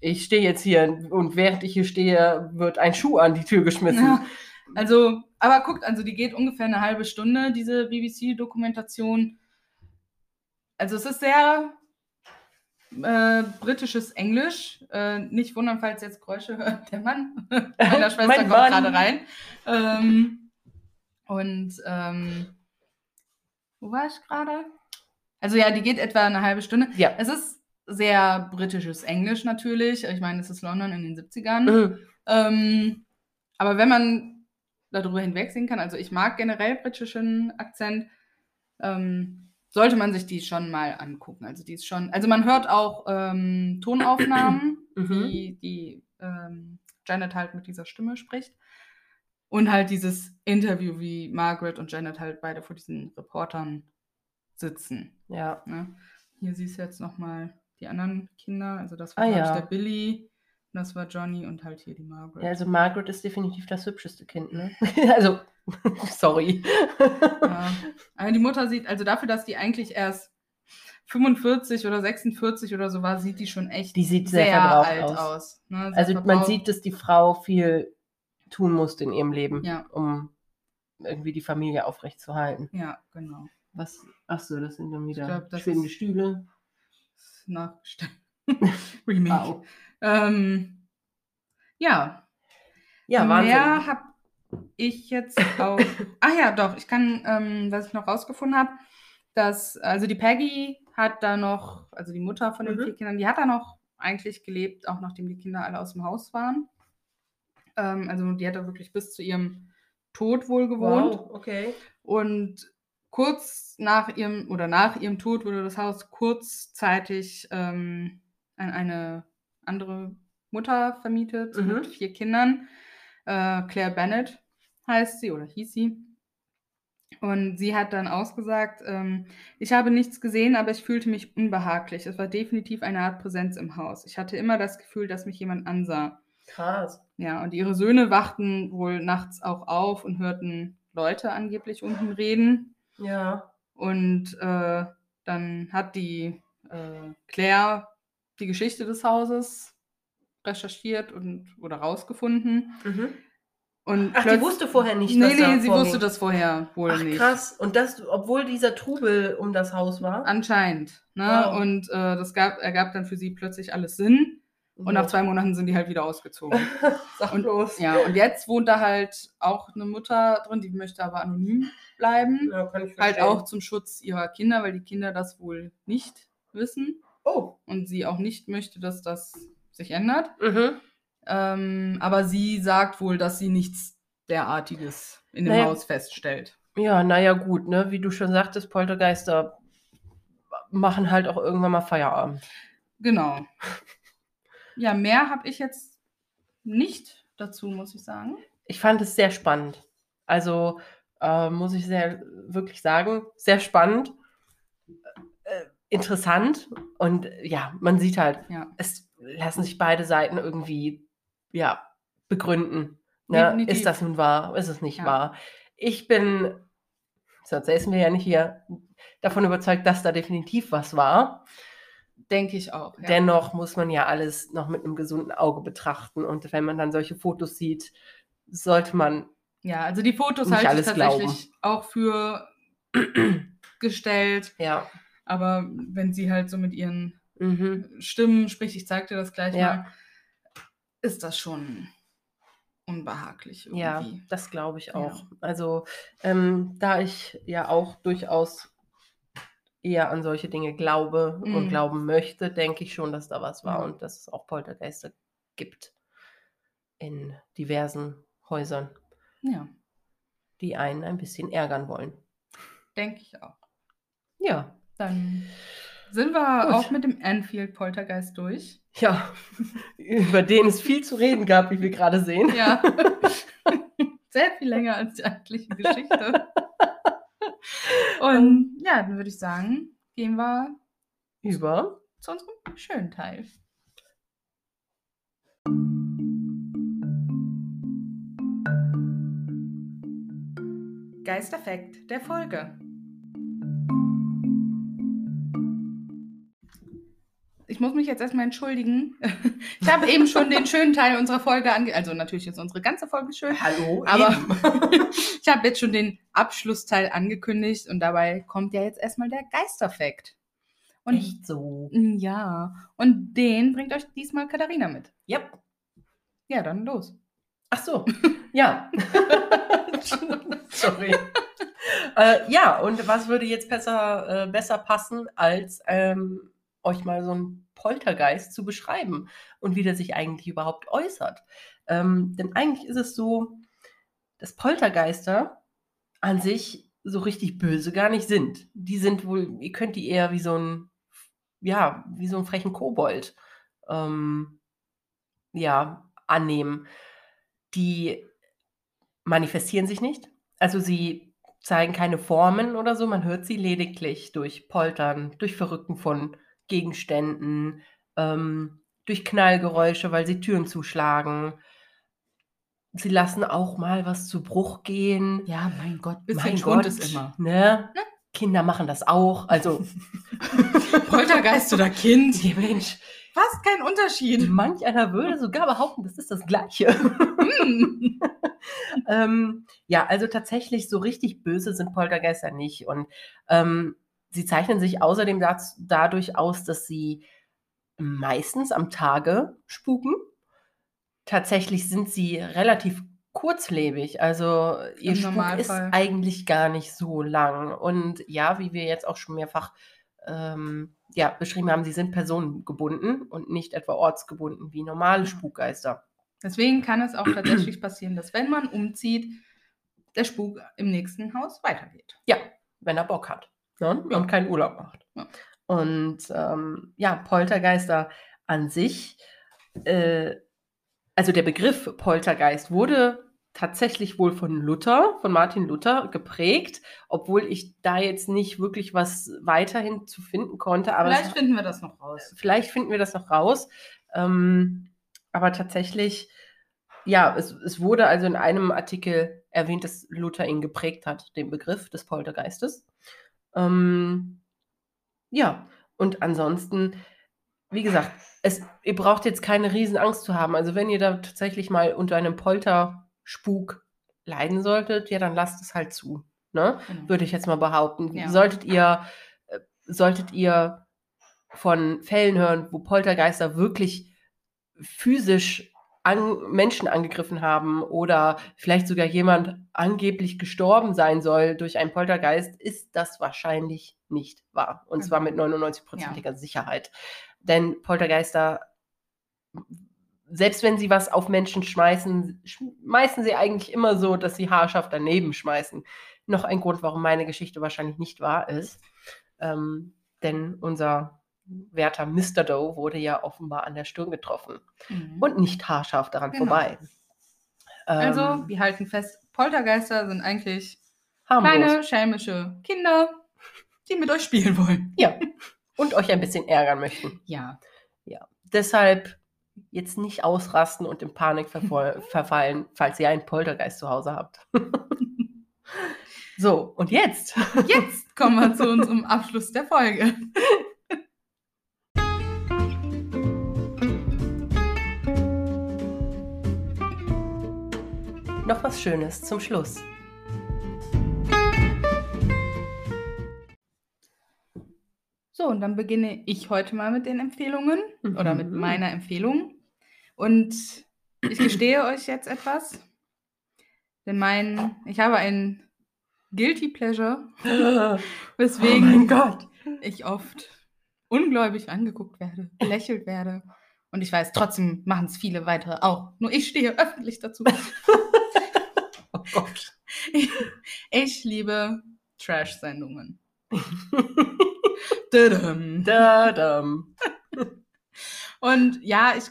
ich stehe jetzt hier und während ich hier stehe, wird ein Schuh an die Tür geschmissen. Ja, also, aber guckt, also die geht ungefähr eine halbe Stunde, diese BBC-Dokumentation. Also es ist sehr äh, britisches Englisch. Äh, nicht wundern, falls jetzt Geräusche hört. Der Mann [LAUGHS] meiner Schwester Mein kommt Mann. gerade rein. Ähm, und ähm, wo war ich gerade? Also ja, die geht etwa eine halbe Stunde. Ja. Es ist sehr britisches Englisch natürlich. Ich meine, es ist London in den 70ern. Mhm. Ähm, aber wenn man darüber hinwegsehen kann, also ich mag generell britischen Akzent, ähm, sollte man sich die schon mal angucken. Also die ist schon, also man hört auch ähm, Tonaufnahmen, [CLEARS THROAT] Mhm. wie die ähm, Janet halt mit dieser Stimme spricht. Und halt dieses Interview, wie Margaret und Janet halt beide vor diesen Reportern sitzen. Ja. Ne? Hier siehst du jetzt nochmal die anderen Kinder. Also das war Ah, ja. der Billy, das war Johnny und halt hier die Margaret. ja, also Margaret ist definitiv das hübscheste Kind, ne? [LAUGHS] [LAUGHS] also, [LAUGHS] sorry. Ja. Aber die Mutter sieht, also dafür, dass die eigentlich erst 45 oder 46 oder so war, sieht die schon echt Die sieht sehr verbraucht alt aus. aus. ne? Sehr Also man verbraucht. sieht, dass die Frau viel tun musste in ihrem Leben, Ja. um irgendwie die Familie aufrechtzuerhalten. Ja, genau. Was? Ach so, das sind dann wieder glaub, das schwebende ist- Stühle. Nachgestellt. [LAUGHS] Remake. Wow. Ähm, ja, Ja, mehr Wahnsinn. habe ich jetzt auch. [COUGHS] Ach ja, doch, ich kann, ähm, was ich noch rausgefunden habe, dass, also die Peggy hat da noch, also die Mutter von den Mhm. vier Kindern, die hat da noch eigentlich gelebt, auch nachdem die Kinder alle aus dem Haus waren. Ähm, also die hat da wirklich bis zu ihrem Tod wohl gewohnt. Wow, okay. Und kurz nach ihrem oder nach ihrem Tod wurde das Haus kurzzeitig ähm, an eine andere Mutter vermietet Mhm. mit vier Kindern. Äh, Claire Bennett heißt sie oder hieß sie. Und sie hat dann ausgesagt, ähm, ich habe nichts gesehen, aber ich fühlte mich unbehaglich. Es war definitiv eine Art Präsenz im Haus. Ich hatte immer das Gefühl, dass mich jemand ansah. Krass. Ja, und ihre Söhne wachten wohl nachts auch auf und hörten Leute angeblich unten reden. Ja. Und äh, dann hat die äh, Claire die Geschichte des Hauses recherchiert und oder rausgefunden. Mhm. Und Ach, die wusste vorher nicht, Nee, was da nee, sie vorging. wusste das vorher wohl Ach, nicht. krass. Und das, obwohl dieser Trubel um das Haus war? Anscheinend. Ne? Wow. Und äh, das gab, ergab dann für sie plötzlich alles Sinn. Und nach zwei Monaten sind die halt wieder ausgezogen. [LAUGHS] Sag Und- bloß. ja, und jetzt wohnt da halt auch eine Mutter drin, die möchte aber anonym bleiben. Ja, kann ich Halt auch zum Schutz ihrer Kinder, weil die Kinder das wohl nicht wissen Oh. und sie auch nicht möchte, dass das sich ändert. Mhm. Ähm, aber sie sagt wohl, dass sie nichts derartiges in dem Naja. Haus feststellt. Ja, naja, gut, ne? Wie du schon sagtest, Poltergeister machen halt auch irgendwann mal Feierabend. Genau. Ja, mehr habe ich jetzt nicht dazu, muss ich sagen. Ich fand es sehr spannend. Also äh, muss ich sehr wirklich sagen, sehr spannend, äh, interessant und äh, ja, man sieht halt, Ja. es lassen sich beide Seiten irgendwie ja begründen. Ne? Ist das nun wahr? Ist es nicht Ja. wahr? Ich bin, sonst säßen wir ja nicht hier, davon überzeugt, dass da definitiv was war. Denke ich auch. Ja. Dennoch muss man ja alles noch mit einem gesunden Auge betrachten. Und wenn man dann solche Fotos sieht, sollte man ja, also die Fotos halte ich tatsächlich auch für [CLEARS THROAT] gestellt. ja. Aber wenn sie halt so mit ihren Mhm. Stimmen spricht, ich zeig dir das gleich Ja. mal, ist das schon unbehaglich irgendwie. Ja, das glaube ich Ja. auch. Also, ähm, da ich ja auch durchaus eher an solche Dinge glaube und Mhm. glauben möchte, denke ich schon, dass da was war Ja. und dass es auch Poltergeister gibt in diversen Häusern, Ja, die einen ein bisschen ärgern wollen. denke ich auch. Ja, Dann sind wir Gut. auch mit dem Anfield Poltergeist durch. ja, [LAUGHS] über den es viel zu reden gab, wie wir gerade sehen. Ja. [LAUGHS] [LAUGHS] Sehr viel länger als die eigentliche Geschichte. Und ja, dann würde ich sagen, gehen wir Über zu unserem schönen Teil. Geisterfekt der Folge. Ich muss mich jetzt erstmal entschuldigen. [LAUGHS] Ich habe eben schon den schönen Teil unserer Folge ange... Also natürlich ist unsere ganze Folge schön. Hallo, Aber [LAUGHS] ich habe jetzt schon den Abschlussteil angekündigt und dabei kommt ja jetzt erstmal der Geisterfekt. Und Echt so. ja, und den bringt euch diesmal Katharina mit. Yep. Ja, dann los. Ach so, ja. [LAUGHS] Sorry. Äh, ja, und was würde jetzt besser, äh, besser passen, als ähm, euch mal so einen Poltergeist zu beschreiben und wie der sich eigentlich überhaupt äußert? Ähm, denn eigentlich ist es so, dass Poltergeister an sich so richtig böse gar nicht sind. Die sind wohl, ihr könnt die eher wie so ein, ja, wie so einen frechen Kobold, ähm, ja, annehmen die manifestieren sich nicht. Also sie zeigen keine Formen oder so, man hört sie lediglich durch Poltern, durch Verrücken von Gegenständen, ähm, durch Knallgeräusche, weil sie Türen zuschlagen. Sie lassen auch mal was zu Bruch gehen. Ja, mein Gott, bisschen mein Gott, ist immer. Ne? Kinder machen das auch. Also, [LAUGHS] Poltergeist oder Kind. die Mensch, Fast kein Unterschied. manch einer würde sogar behaupten, das ist das Gleiche. Hm. [LAUGHS] ähm, ja, also tatsächlich so richtig böse sind Poltergeister nicht. Und ähm, sie zeichnen sich außerdem daz- dadurch aus, dass sie meistens am Tage spuken. Tatsächlich sind sie relativ kurzlebig. Also ihr Im Spuk ist Normalfall. eigentlich gar nicht so lang. Und ja, wie wir jetzt auch schon mehrfach ähm, ja, beschrieben haben, sie sind personengebunden und nicht etwa ortsgebunden wie normale Spukgeister. Deswegen kann es auch tatsächlich passieren, dass wenn man umzieht, der Spuk im nächsten Haus weitergeht. Ja, wenn er Bock hat ne? Ja. und keinen Urlaub macht. Ja. Und ähm, ja, Poltergeister an sich, äh, also der Begriff Poltergeist wurde tatsächlich wohl von Luther, von Martin Luther geprägt, obwohl ich da jetzt nicht wirklich was weiterhin zu finden konnte. Aber Vielleicht es, finden wir das noch raus. vielleicht finden wir das noch raus. Ähm, aber tatsächlich, ja, es, es wurde also in einem Artikel erwähnt, dass Luther ihn geprägt hat, den Begriff des Poltergeistes. Ähm, ja, und ansonsten, wie gesagt, es, ihr braucht jetzt keine Riesenangst zu haben. Also wenn ihr da tatsächlich mal unter einem Polterspuk leiden solltet, ja, dann lasst es halt zu. Ne? Genau. würde ich jetzt mal behaupten. Ja. Solltet ihr, äh, solltet ihr von Fällen hören, wo Poltergeister wirklich physisch an Menschen angegriffen haben oder vielleicht sogar jemand angeblich gestorben sein soll durch einen Poltergeist, ist das wahrscheinlich nicht wahr. Und Genau. zwar mit 99%iger Sicherheit. Denn Poltergeister, selbst wenn sie was auf Menschen schmeißen, schmeißen sie eigentlich immer so, dass sie haarscharf daneben schmeißen noch ein Grund, warum meine Geschichte wahrscheinlich nicht wahr ist. Ähm, denn unser Wärter Mr. Doe wurde ja offenbar an der Stirn getroffen Mhm. und nicht haarscharf daran Genau. vorbei. also, Ähm, wir halten fest, Poltergeister sind eigentlich harmlos. kleine, schelmische Kinder, die mit euch spielen wollen. Ja. Und euch ein bisschen ärgern möchten. Ja. Deshalb jetzt nicht ausrasten und in Panik verfall- [LAUGHS] verfallen, falls ihr einen Poltergeist zu Hause habt. [LAUGHS] so, und jetzt? Jetzt kommen wir zu unserem Abschluss der Folge. [LAUGHS] Noch was Schönes zum Schluss. So, und dann beginne ich heute mal mit den Empfehlungen oder mit Mhm. meiner Empfehlung. Und ich gestehe euch jetzt etwas. Denn mein, ich habe ein Guilty Pleasure, [LAUGHS] oh weswegen mein Gott. ich oft ungläubig angeguckt werde, belächelt werde. Und ich weiß, trotzdem machen es viele weitere auch. Nur ich stehe öffentlich dazu. [LAUGHS] Gott. Ich liebe Trash-Sendungen. Tadam. Dadam. Und ja, ich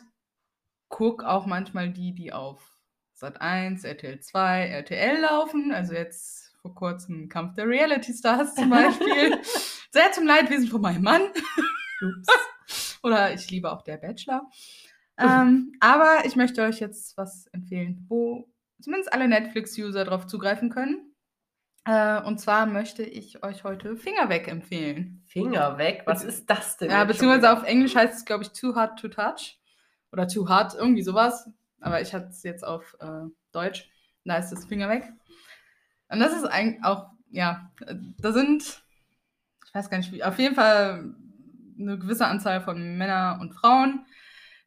gucke auch manchmal die, die auf Sat 1, RTL 2, RTL laufen. Also jetzt vor kurzem Kampf der Reality Stars zum Beispiel. [LAUGHS] Sehr zum Leidwesen von meinem Mann. Ups. [LAUGHS] Oder ich liebe auch der Bachelor. Ähm, aber ich möchte euch jetzt was empfehlen, wo zumindest alle Netflix-User darauf zugreifen können. Äh, und zwar möchte ich euch heute Finger weg empfehlen. Finger weg. Was ist das denn? Ja, beziehungsweise auf Englisch heißt es, glaube ich, Too Hard to Touch. Oder Too Hard, irgendwie sowas. Aber ich hatte es jetzt auf äh, Deutsch. Da ist das Finger weg. Und das ist eigentlich auch, ja, da sind, ich weiß gar nicht wie, auf jeden Fall eine gewisse Anzahl von Männern und Frauen,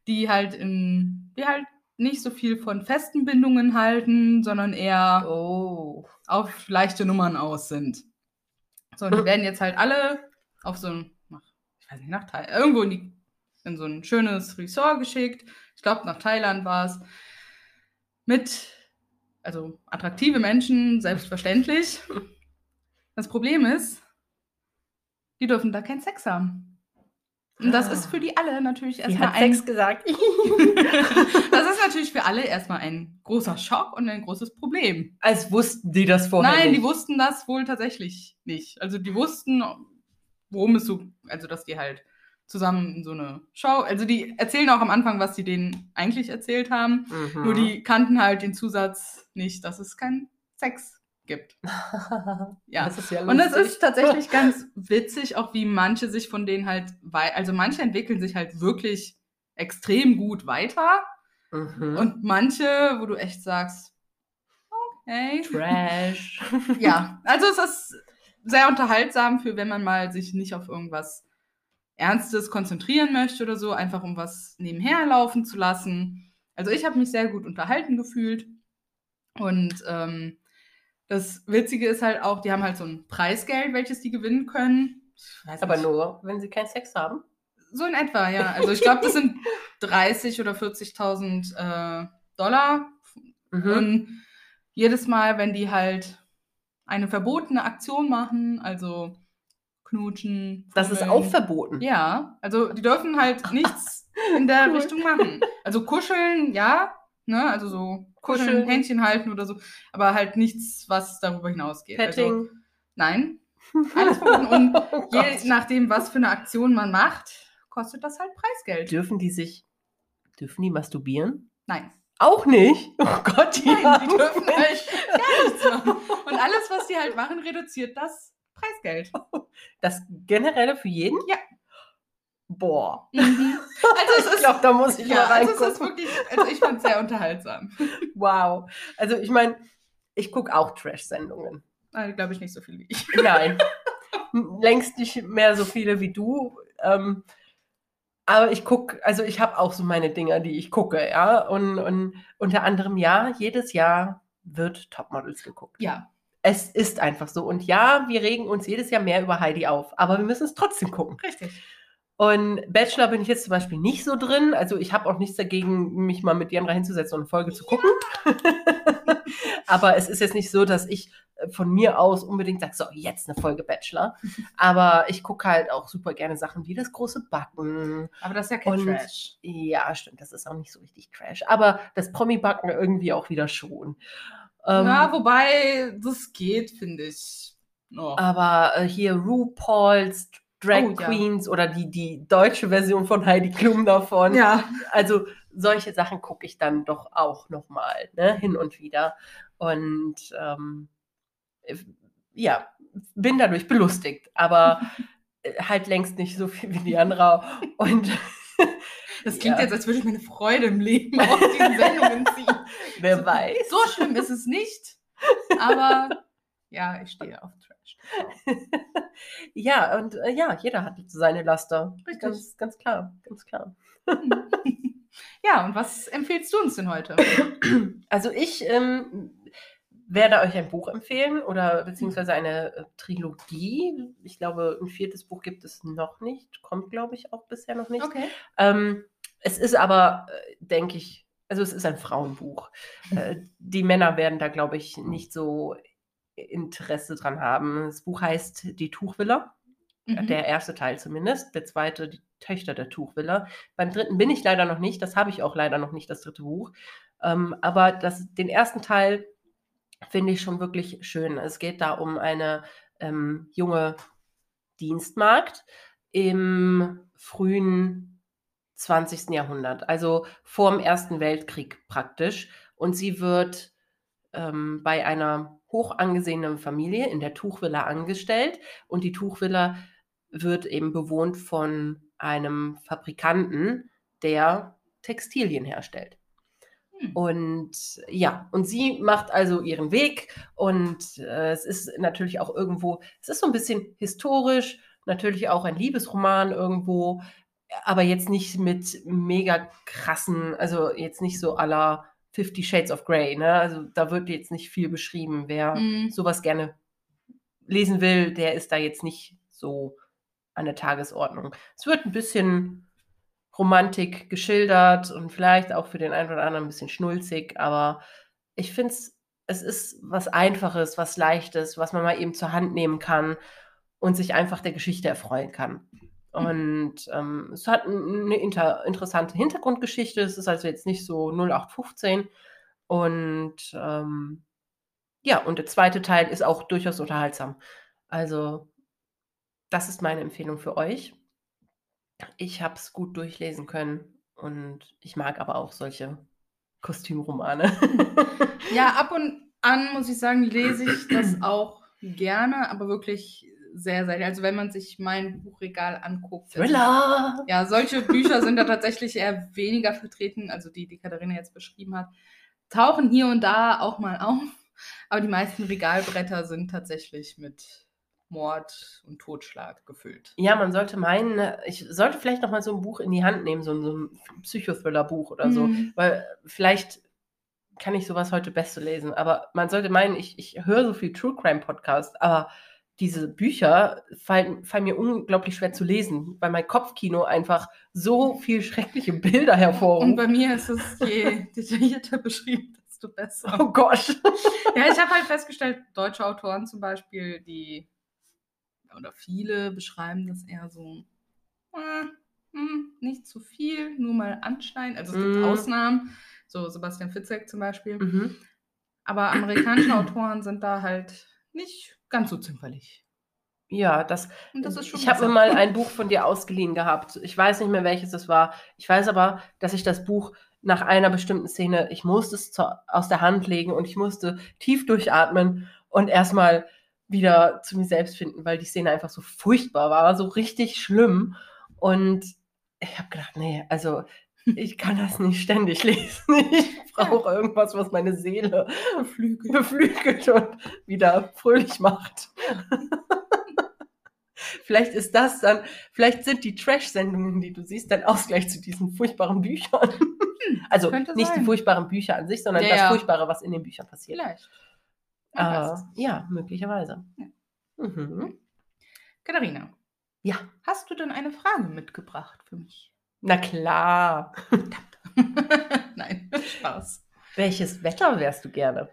die halt in, die halt nicht so viel von festen Bindungen halten, sondern eher? Oh. auf leichte Nummern aus sind. So, und die [LAUGHS] werden jetzt halt alle auf so ein, nach, ich weiß nicht, nach Thailand, irgendwo in, die, in so ein schönes Resort geschickt. Ich glaube, nach Thailand war es. Mit, also attraktive Menschen, selbstverständlich. [LAUGHS] Das Problem ist, die dürfen da keinen Sex haben. Und das ist für die alle natürlich erstmal ein. Sex gesagt. [LAUGHS] [LAUGHS] das ist natürlich für alle erstmal ein großer Schock und ein großes Problem. Als wussten die das vorher Nein, nicht. die wussten das wohl tatsächlich nicht. Also die wussten, worum es so, also dass die halt zusammen in so eine Show, also die erzählen auch am Anfang, was sie denen eigentlich erzählt haben. Mhm. Nur die kannten halt den Zusatz nicht, dass es keinen Sex gibt. [LAUGHS] Ja. Das ist ja Und das ist tatsächlich [LAUGHS] ganz witzig, auch wie manche sich von denen halt, also manche entwickeln sich halt wirklich extrem gut weiter Mhm. und manche, wo du echt sagst, okay. Trash. [LAUGHS] Ja, also es ist sehr unterhaltsam für, wenn man mal sich nicht auf irgendwas Ernstes konzentrieren möchte oder so, einfach um was nebenher laufen zu lassen. Also ich habe mich sehr gut unterhalten gefühlt Und ähm, das Witzige ist halt auch, die haben halt so ein Preisgeld, welches die gewinnen können. Aber nicht. nur, wenn sie keinen Sex haben. So in etwa, ja. Also ich glaube, das sind [LAUGHS] 30 oder 40.000 äh, Dollar. Mhm. Und jedes Mal, wenn die halt eine verbotene Aktion machen, also knutschen. Fummeln. Das ist auch verboten. Ja, also die dürfen halt nichts [LAUGHS] in der cool. Richtung machen. Also kuscheln, ja, ne, also so kuscheln, kuscheln, Händchen halten oder so, aber halt nichts, was darüber hinausgeht. Also Petting. Also, nein, alles verboten. [LAUGHS] Und oh je nachdem, was für eine Aktion man macht, kostet das halt Preisgeld. Dürfen die sich, dürfen die masturbieren? Nein. Auch nicht? Oh Gott, die, Nein, die dürfen [LAUGHS] halt gar nichts machen. Und alles, was die halt machen, reduziert das Preisgeld. [LAUGHS] Das generelle für jeden? Ja. Boah. Mhm. Also [LAUGHS] es ist, ich glaube, da muss ich ja, mal reingucken. Also, es ist wirklich, also ich finde es sehr unterhaltsam. [LAUGHS] Wow. Also ich meine, ich gucke auch Trash-Sendungen. Also, glaube ich nicht so viel wie ich. Nein. [LAUGHS] Längst nicht mehr so viele wie du. Ähm, aber ich gucke, also ich habe auch so meine Dinger, die ich gucke, ja. Und, und unter anderem, ja, jedes Jahr wird Topmodels geguckt. Ja. Es ist einfach so. Und ja, wir regen uns jedes Jahr mehr über Heidi auf, aber wir müssen es trotzdem gucken. Richtig. Und Bachelor bin ich jetzt zum Beispiel nicht so drin. Also ich habe auch nichts dagegen, mich mal mit Diandra hinzusetzen und eine Folge zu gucken. [LAUGHS] aber es ist jetzt nicht so, dass ich äh, von mir aus unbedingt sage, so, jetzt eine Folge Bachelor. [LAUGHS] aber ich gucke halt auch super gerne Sachen wie das große Backen. Aber das ist ja kein und, Trash. Ja, stimmt, das ist auch nicht so richtig Trash. Aber das Promi-Backen irgendwie auch wieder schon. Ähm, ja, wobei das geht, finde ich. Oh. Aber äh, hier RuPaul's Drag oh, Queens ja. oder die, die deutsche Version von Heidi Klum davon. Ja. Also solche Sachen gucke ich dann doch auch nochmal, ne, hin und wieder. Und ähm, ja, bin dadurch belustigt, aber halt längst nicht so viel wie die andere. Und [LAUGHS] das klingt ja. jetzt, als würde ich mir eine Freude im Leben aus diesen Sendungen ziehen. [LAUGHS] Wer weiß. So schlimm ist es nicht, aber ja, ich stehe auf Trash. [LAUGHS] ja, und äh, ja, jeder hat seine Laster. Richtig. Ganz, ganz klar, ganz klar. [LAUGHS] ja, und was empfiehlst du uns denn heute? [CLEARS THROAT] Also ich ähm, werde euch ein Buch empfehlen oder beziehungsweise eine äh, Trilogie. Ich glaube, ein viertes Buch gibt es noch nicht. Kommt, glaube ich, auch bisher noch nicht. Okay. Ähm, es ist aber, äh, denke ich, also es ist ein Frauenbuch. Äh, die Männer werden da, glaube ich, nicht so Interesse dran haben. Das Buch heißt Die Tuchvilla. Mhm. Der erste Teil zumindest. Der zweite, die Töchter der Tuchvilla. Beim dritten bin ich leider noch nicht. Das habe ich auch leider noch nicht, das dritte Buch. Ähm, aber das, den ersten Teil finde ich schon wirklich schön. Es geht da um eine ähm, junge Dienstmarkt im frühen 20. Jahrhundert, also vor dem Ersten Weltkrieg praktisch. Und sie wird ähm, bei einer hoch angesehenen Familie in der Tuchvilla angestellt und die Tuchvilla wird eben bewohnt von einem Fabrikanten, der Textilien herstellt. Hm. Und ja, und sie macht also ihren Weg und äh, es ist natürlich auch irgendwo, es ist so ein bisschen historisch, natürlich auch ein Liebesroman irgendwo, aber jetzt nicht mit mega krassen, also jetzt nicht so aller Fifty Shades of Grey, ne? Also da wird jetzt nicht viel beschrieben. Wer mhm. sowas gerne lesen will, der ist da jetzt nicht so an der Tagesordnung. Es wird ein bisschen Romantik geschildert und vielleicht auch für den einen oder anderen ein bisschen schnulzig, aber ich finde es, es ist was Einfaches, was Leichtes, was man mal eben zur Hand nehmen kann und sich einfach der Geschichte erfreuen kann. Und ähm, es hat eine inter interessante Hintergrundgeschichte. Es ist also jetzt nicht so 0815. Und ähm, ja, und der zweite Teil ist auch durchaus unterhaltsam. Also, das ist meine Empfehlung für euch. Ich habe es gut durchlesen können und ich mag aber auch solche Kostümromane. [LAUGHS] ja, ab und an muss ich sagen, lese ich das [CLEARS THROAT] auch gerne, aber wirklich sehr selten. Also wenn man sich mein Buchregal anguckt. Thriller! Ja, solche Bücher sind da tatsächlich eher weniger vertreten, also die, die Katharina jetzt beschrieben hat. Tauchen hier und da auch mal auf, aber die meisten Regalbretter sind tatsächlich mit Mord und Totschlag gefüllt. Ja, man sollte meinen, ich sollte vielleicht noch mal so ein Buch in die Hand nehmen, so ein, so ein Psychothriller-Buch oder so, mhm. weil vielleicht kann ich sowas heute Beste lesen. Aber man sollte meinen, ich, ich höre so viel True Crime Podcast, aber diese Bücher fallen, fallen mir unglaublich schwer zu lesen, weil mein Kopfkino einfach so viel schreckliche Bilder hervorruft. Und bei mir ist es je [LAUGHS] detaillierter beschrieben, desto besser. Oh Gott. Ja, ich habe halt festgestellt, deutsche Autoren zum Beispiel, die oder viele beschreiben das eher so, äh, hm, nicht zu viel, nur mal anschneiden. Also es gibt Mm. Ausnahmen, so Sebastian Fitzek zum Beispiel. Mhm. Aber amerikanische Autoren sind da halt nicht ganz so zimperlich. Ja, das, das ist schon ich habe mir mal ein [LAUGHS] Buch von dir ausgeliehen gehabt. Ich weiß nicht mehr, welches es war. Ich weiß aber, dass ich das Buch nach einer bestimmten Szene, ich musste es zu, aus der Hand legen und ich musste tief durchatmen und erstmal wieder zu mir selbst finden, weil die Szene einfach so furchtbar war, so richtig schlimm. Und ich habe gedacht, nee, also ich kann das nicht ständig lesen. [LAUGHS] Ich brauche irgendwas, was meine Seele Flügel. beflügelt und wieder fröhlich macht. [LAUGHS] vielleicht ist das dann, vielleicht sind die Trash-Sendungen, die du siehst, dein Ausgleich zu diesen furchtbaren Büchern. [LAUGHS] Also könnte nicht die sein. furchtbaren Bücher an sich, sondern Ja, das ja. Furchtbare, was in den Büchern passiert. Vielleicht. Äh, ja, möglicherweise. Ja. Mhm. Katharina, Ja, hast du denn eine Frage mitgebracht für mich? Na klar. [LAUGHS] Nein, Spaß. Welches Wetter wärst du gerne?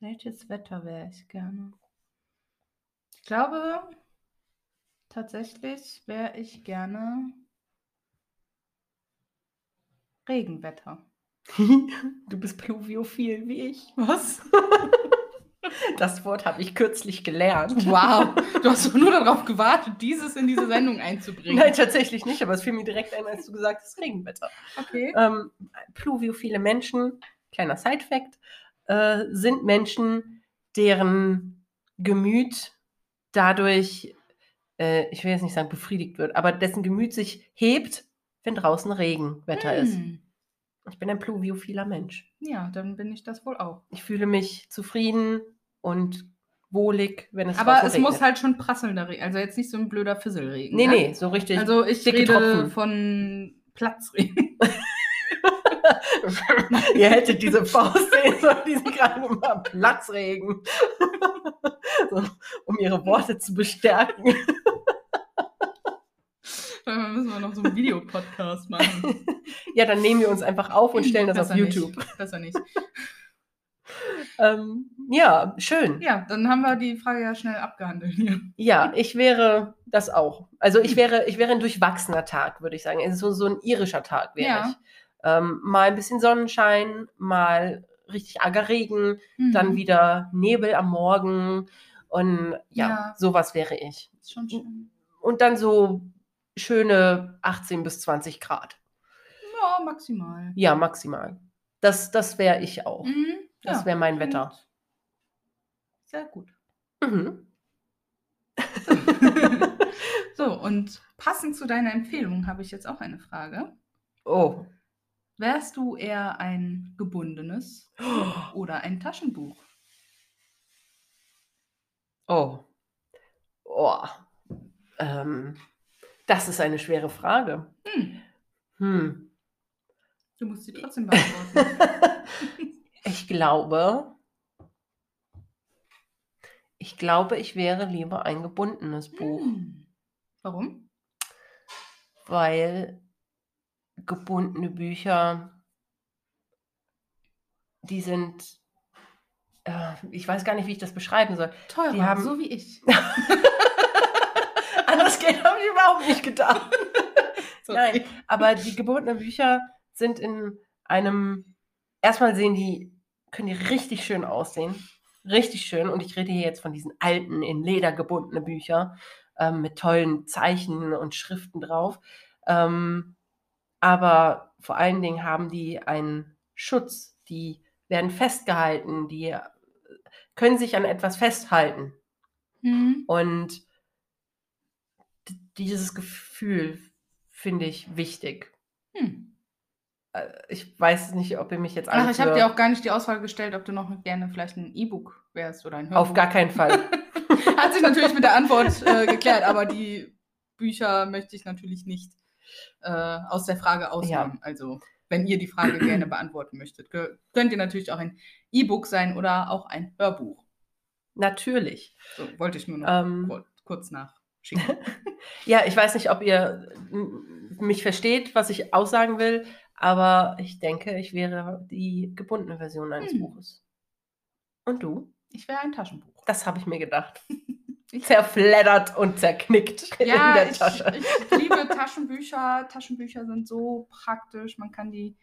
Welches Wetter wäre ich gerne? Ich glaube, tatsächlich wäre ich gerne Regenwetter. [LAUGHS] du bist pluviophil wie ich. Was? [LAUGHS] Das Wort habe ich kürzlich gelernt. Wow, [LAUGHS] du hast doch nur darauf gewartet, dieses in diese Sendung einzubringen. Nein, tatsächlich nicht, aber es fiel mir direkt ein, als du gesagt hast, Regenwetter. Okay. Ähm, pluviophile Menschen, kleiner Side-Fact, äh, sind Menschen, deren Gemüt dadurch, äh, ich will jetzt nicht sagen befriedigt wird, aber dessen Gemüt sich hebt, wenn draußen Regenwetter ist. Hm. Ich bin ein pluviophiler Mensch. Ja, dann bin ich das wohl auch. Ich fühle mich zufrieden und wohlig, wenn es Aber es regnet. muss halt schon prasselnder Regen, also jetzt nicht so ein blöder Fisselregen. Nee, ne? nee, so richtig. Also ich rede Tropfen. von Platzregen. [LAUGHS] Ihr hättet diese Faust sehen sollen, die sie gerade immer Platzregen. so, um ihre Worte zu bestärken. Dann müssen wir noch so einen Videopodcast machen. Ja, dann nehmen wir uns einfach auf und [LAUGHS] stellen das auf Besser YouTube. Nicht. Besser nicht. Ähm, ja, schön. Ja, dann haben wir die Frage ja schnell abgehandelt hier. Ja, ich wäre das auch. Also ich wäre, ich wäre ein durchwachsener Tag, würde ich sagen. Also so, so ein irischer Tag wäre Ja. ich. Ähm, mal ein bisschen Sonnenschein, mal richtig arger Regen, dann Mhm. wieder Nebel am Morgen und ja, Ja. sowas wäre ich. Ist schon schön. Und dann so schöne 18 bis 20 Grad. Ja, maximal. Ja, maximal. Das, das wäre ich auch. Mhm. Das Ja, wäre mein Wetter. Sehr gut. Mhm. [LAUGHS] so, und passend zu deiner Empfehlung habe ich jetzt auch eine Frage. Oh. Wärst du eher ein gebundenes [GASPS] oder ein Taschenbuch? Oh. Oh. Ähm, das ist eine schwere Frage. Hm, Hm. du musst sie [LAUGHS] trotzdem beantworten. [LAUGHS] ich glaube, ich glaube, ich wäre lieber ein gebundenes Buch, Hm. Warum? weil gebundene Bücher, die sind, äh, ich weiß gar nicht, wie ich das beschreiben soll. Teurer, Die haben- so wie ich. [LAUGHS] An das Geld habe ich überhaupt nicht gedacht. [LAUGHS] Nein, aber die gebundenen Bücher sind in einem, erstmal sehen die, können die richtig schön aussehen. Richtig schön. Und ich rede hier jetzt von diesen alten, in Leder gebundenen Büchern ähm, mit tollen Zeichen und Schriften drauf. Ähm, aber vor allen Dingen haben die einen Schutz. Die werden festgehalten, die äh, können sich an etwas festhalten. Hm. Und dieses Gefühl finde ich wichtig. Hm. Äh, Ich weiß nicht, ob ihr mich jetzt Ach, alle ich habe dir auch gar nicht die Auswahl gestellt, ob du noch gerne vielleicht ein E-Book wärst oder ein Hörbuch. auf gar keinen Fall. [LAUGHS] Hat sich natürlich mit der Antwort äh, geklärt, aber die Bücher möchte ich natürlich nicht äh, aus der Frage ausnehmen. Also, wenn ihr die Frage [CLEARS THROAT] gerne beantworten möchtet. Könnt ihr natürlich auch ein E-Book sein oder auch ein Hörbuch. Natürlich. So, wollte ich nur noch Ähm, kur kurz nachschicken. [LAUGHS] Ja, ich weiß nicht, ob ihr mich versteht, was ich aussagen will, aber ich denke, ich wäre die gebundene Version eines Hm. Buches. Und du? Ich wäre ein Taschenbuch. Das habe ich mir gedacht. [LAUGHS] Zerfleddert und zerknickt in Ja, der ich, Tasche. ich liebe Taschenbücher. Taschenbücher sind so praktisch. Man kann die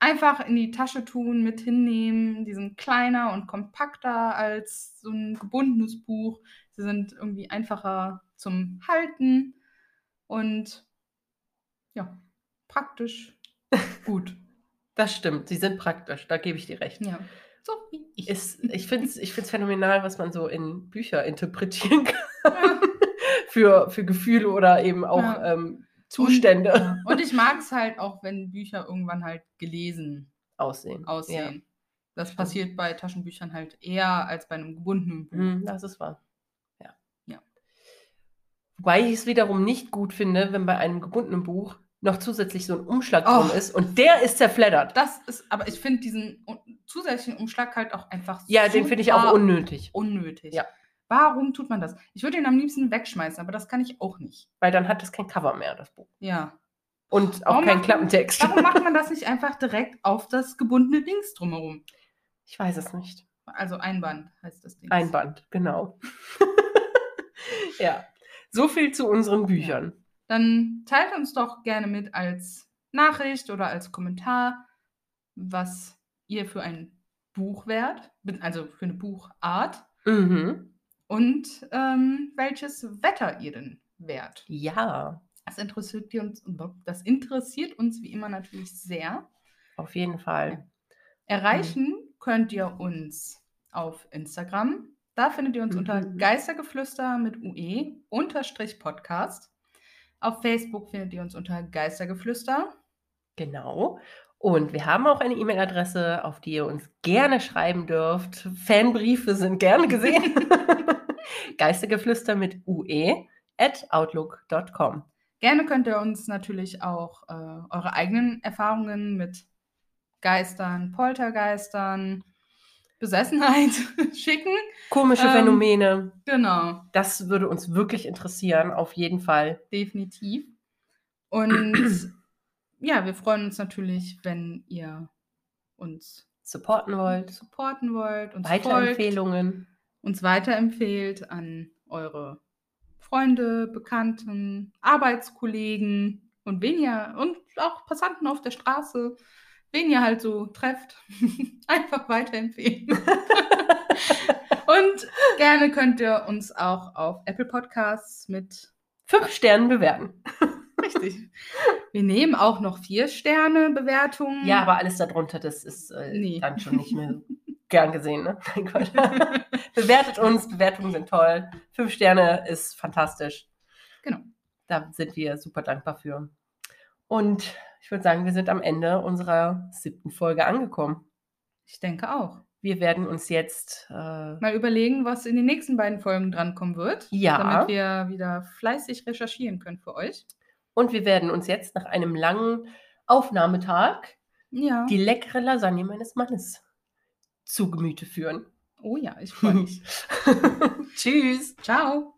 einfach in die Tasche tun, mit hinnehmen. Die sind kleiner und kompakter als so ein gebundenes Buch. Sie sind irgendwie einfacher zum Halten und ja, praktisch gut. Das stimmt, sie sind praktisch, da gebe ich dir recht. Ja, so wie ich. Ist, ich finde es ich find's phänomenal, was man so in Bücher interpretieren [LAUGHS] kann. Ja. für, für Gefühle oder eben auch Ja. ähm, Zustände Ja. Und ich mag es halt auch, wenn Bücher irgendwann halt gelesen aussehen. aussehen. Das stimmt. passiert bei Taschenbüchern halt eher als bei einem gebundenen Buch. Ja. Hm, das ist wahr. Ja. Ja. Wobei ich es wiederum nicht gut finde, wenn bei einem gebundenen Buch noch zusätzlich so ein Umschlag Oh. drin ist und der ist zerfleddert. Das ist, aber ich finde diesen zusätzlichen Umschlag halt auch einfach Ja, den finde ich auch unnötig, unnötig. Ja. Warum tut man das? Ich würde ihn am liebsten wegschmeißen, aber das kann ich auch nicht. weil dann hat es kein Cover mehr, das Buch. Ja. Und auch Warum kein macht man- Klappentext. Warum macht man das nicht einfach direkt auf das gebundene Dings drumherum? Ich weiß es nicht. Also Einband heißt das Ding. Einband, genau. [LAUGHS] [LAUGHS] ja. So viel zu unseren Büchern. Dann teilt uns doch gerne mit als Nachricht oder als Kommentar, was ihr für ein Buch wärt, also für eine Buchart Mhm. und ähm, welches Wetter ihr denn wärt. Ja, Das interessiert uns, das interessiert uns wie immer natürlich sehr. auf jeden Fall. Erreichen könnt ihr uns auf Instagram. Da findet ihr uns unter Mhm. Geistergeflüster mit UE unterstrich Podcast. Auf Facebook findet ihr uns unter Geistergeflüster. Genau. Und wir haben auch eine E-Mail-Adresse, auf die ihr uns gerne schreiben dürft. Fanbriefe sind gerne gesehen. [LAUGHS] Geistergeflüster mit ue at outlook.com. Gerne könnt ihr uns natürlich auch äh, eure eigenen Erfahrungen mit Geistern, Poltergeistern, Besessenheit [LAUGHS] schicken. Komische Ähm, Phänomene, Genau, das würde uns wirklich interessieren, auf jeden Fall. definitiv. Und [CLEARS THROAT] ja, wir freuen uns natürlich, wenn ihr uns Supporten wollt, supporten wollt, uns folgt, Weiterempfehlungen. uns weiterempfehlt an eure Freunde, Bekannten, Arbeitskollegen und wen ihr und auch Passanten auf der Straße, wen ihr halt so trefft, [LAUGHS] einfach weiterempfehlen. [LAUGHS] und gerne könnt ihr uns auch auf Apple Podcasts mit Fünf Sternen bewerten. richtig. Wir nehmen auch noch vier Sterne Bewertungen. Ja, aber alles darunter, das ist äh, Nee. dann schon nicht mehr gern gesehen. Ne? [LAUGHS] Mein Gott. Bewertet uns, Bewertungen sind toll. Fünf Sterne ist fantastisch. Genau. Da sind wir super dankbar für. Und ich würde sagen, wir sind am Ende unserer siebten Folge angekommen. ich denke auch. Wir werden uns jetzt äh, Mal überlegen, was in den nächsten beiden Folgen drankommen wird. Ja. Damit wir wieder fleißig recherchieren können für euch. und wir werden uns jetzt nach einem langen Aufnahmetag Ja. die leckere Lasagne meines Mannes zu Gemüte führen. oh ja, ich freue mich. [LAUGHS] [LAUGHS] Tschüss. Ciao.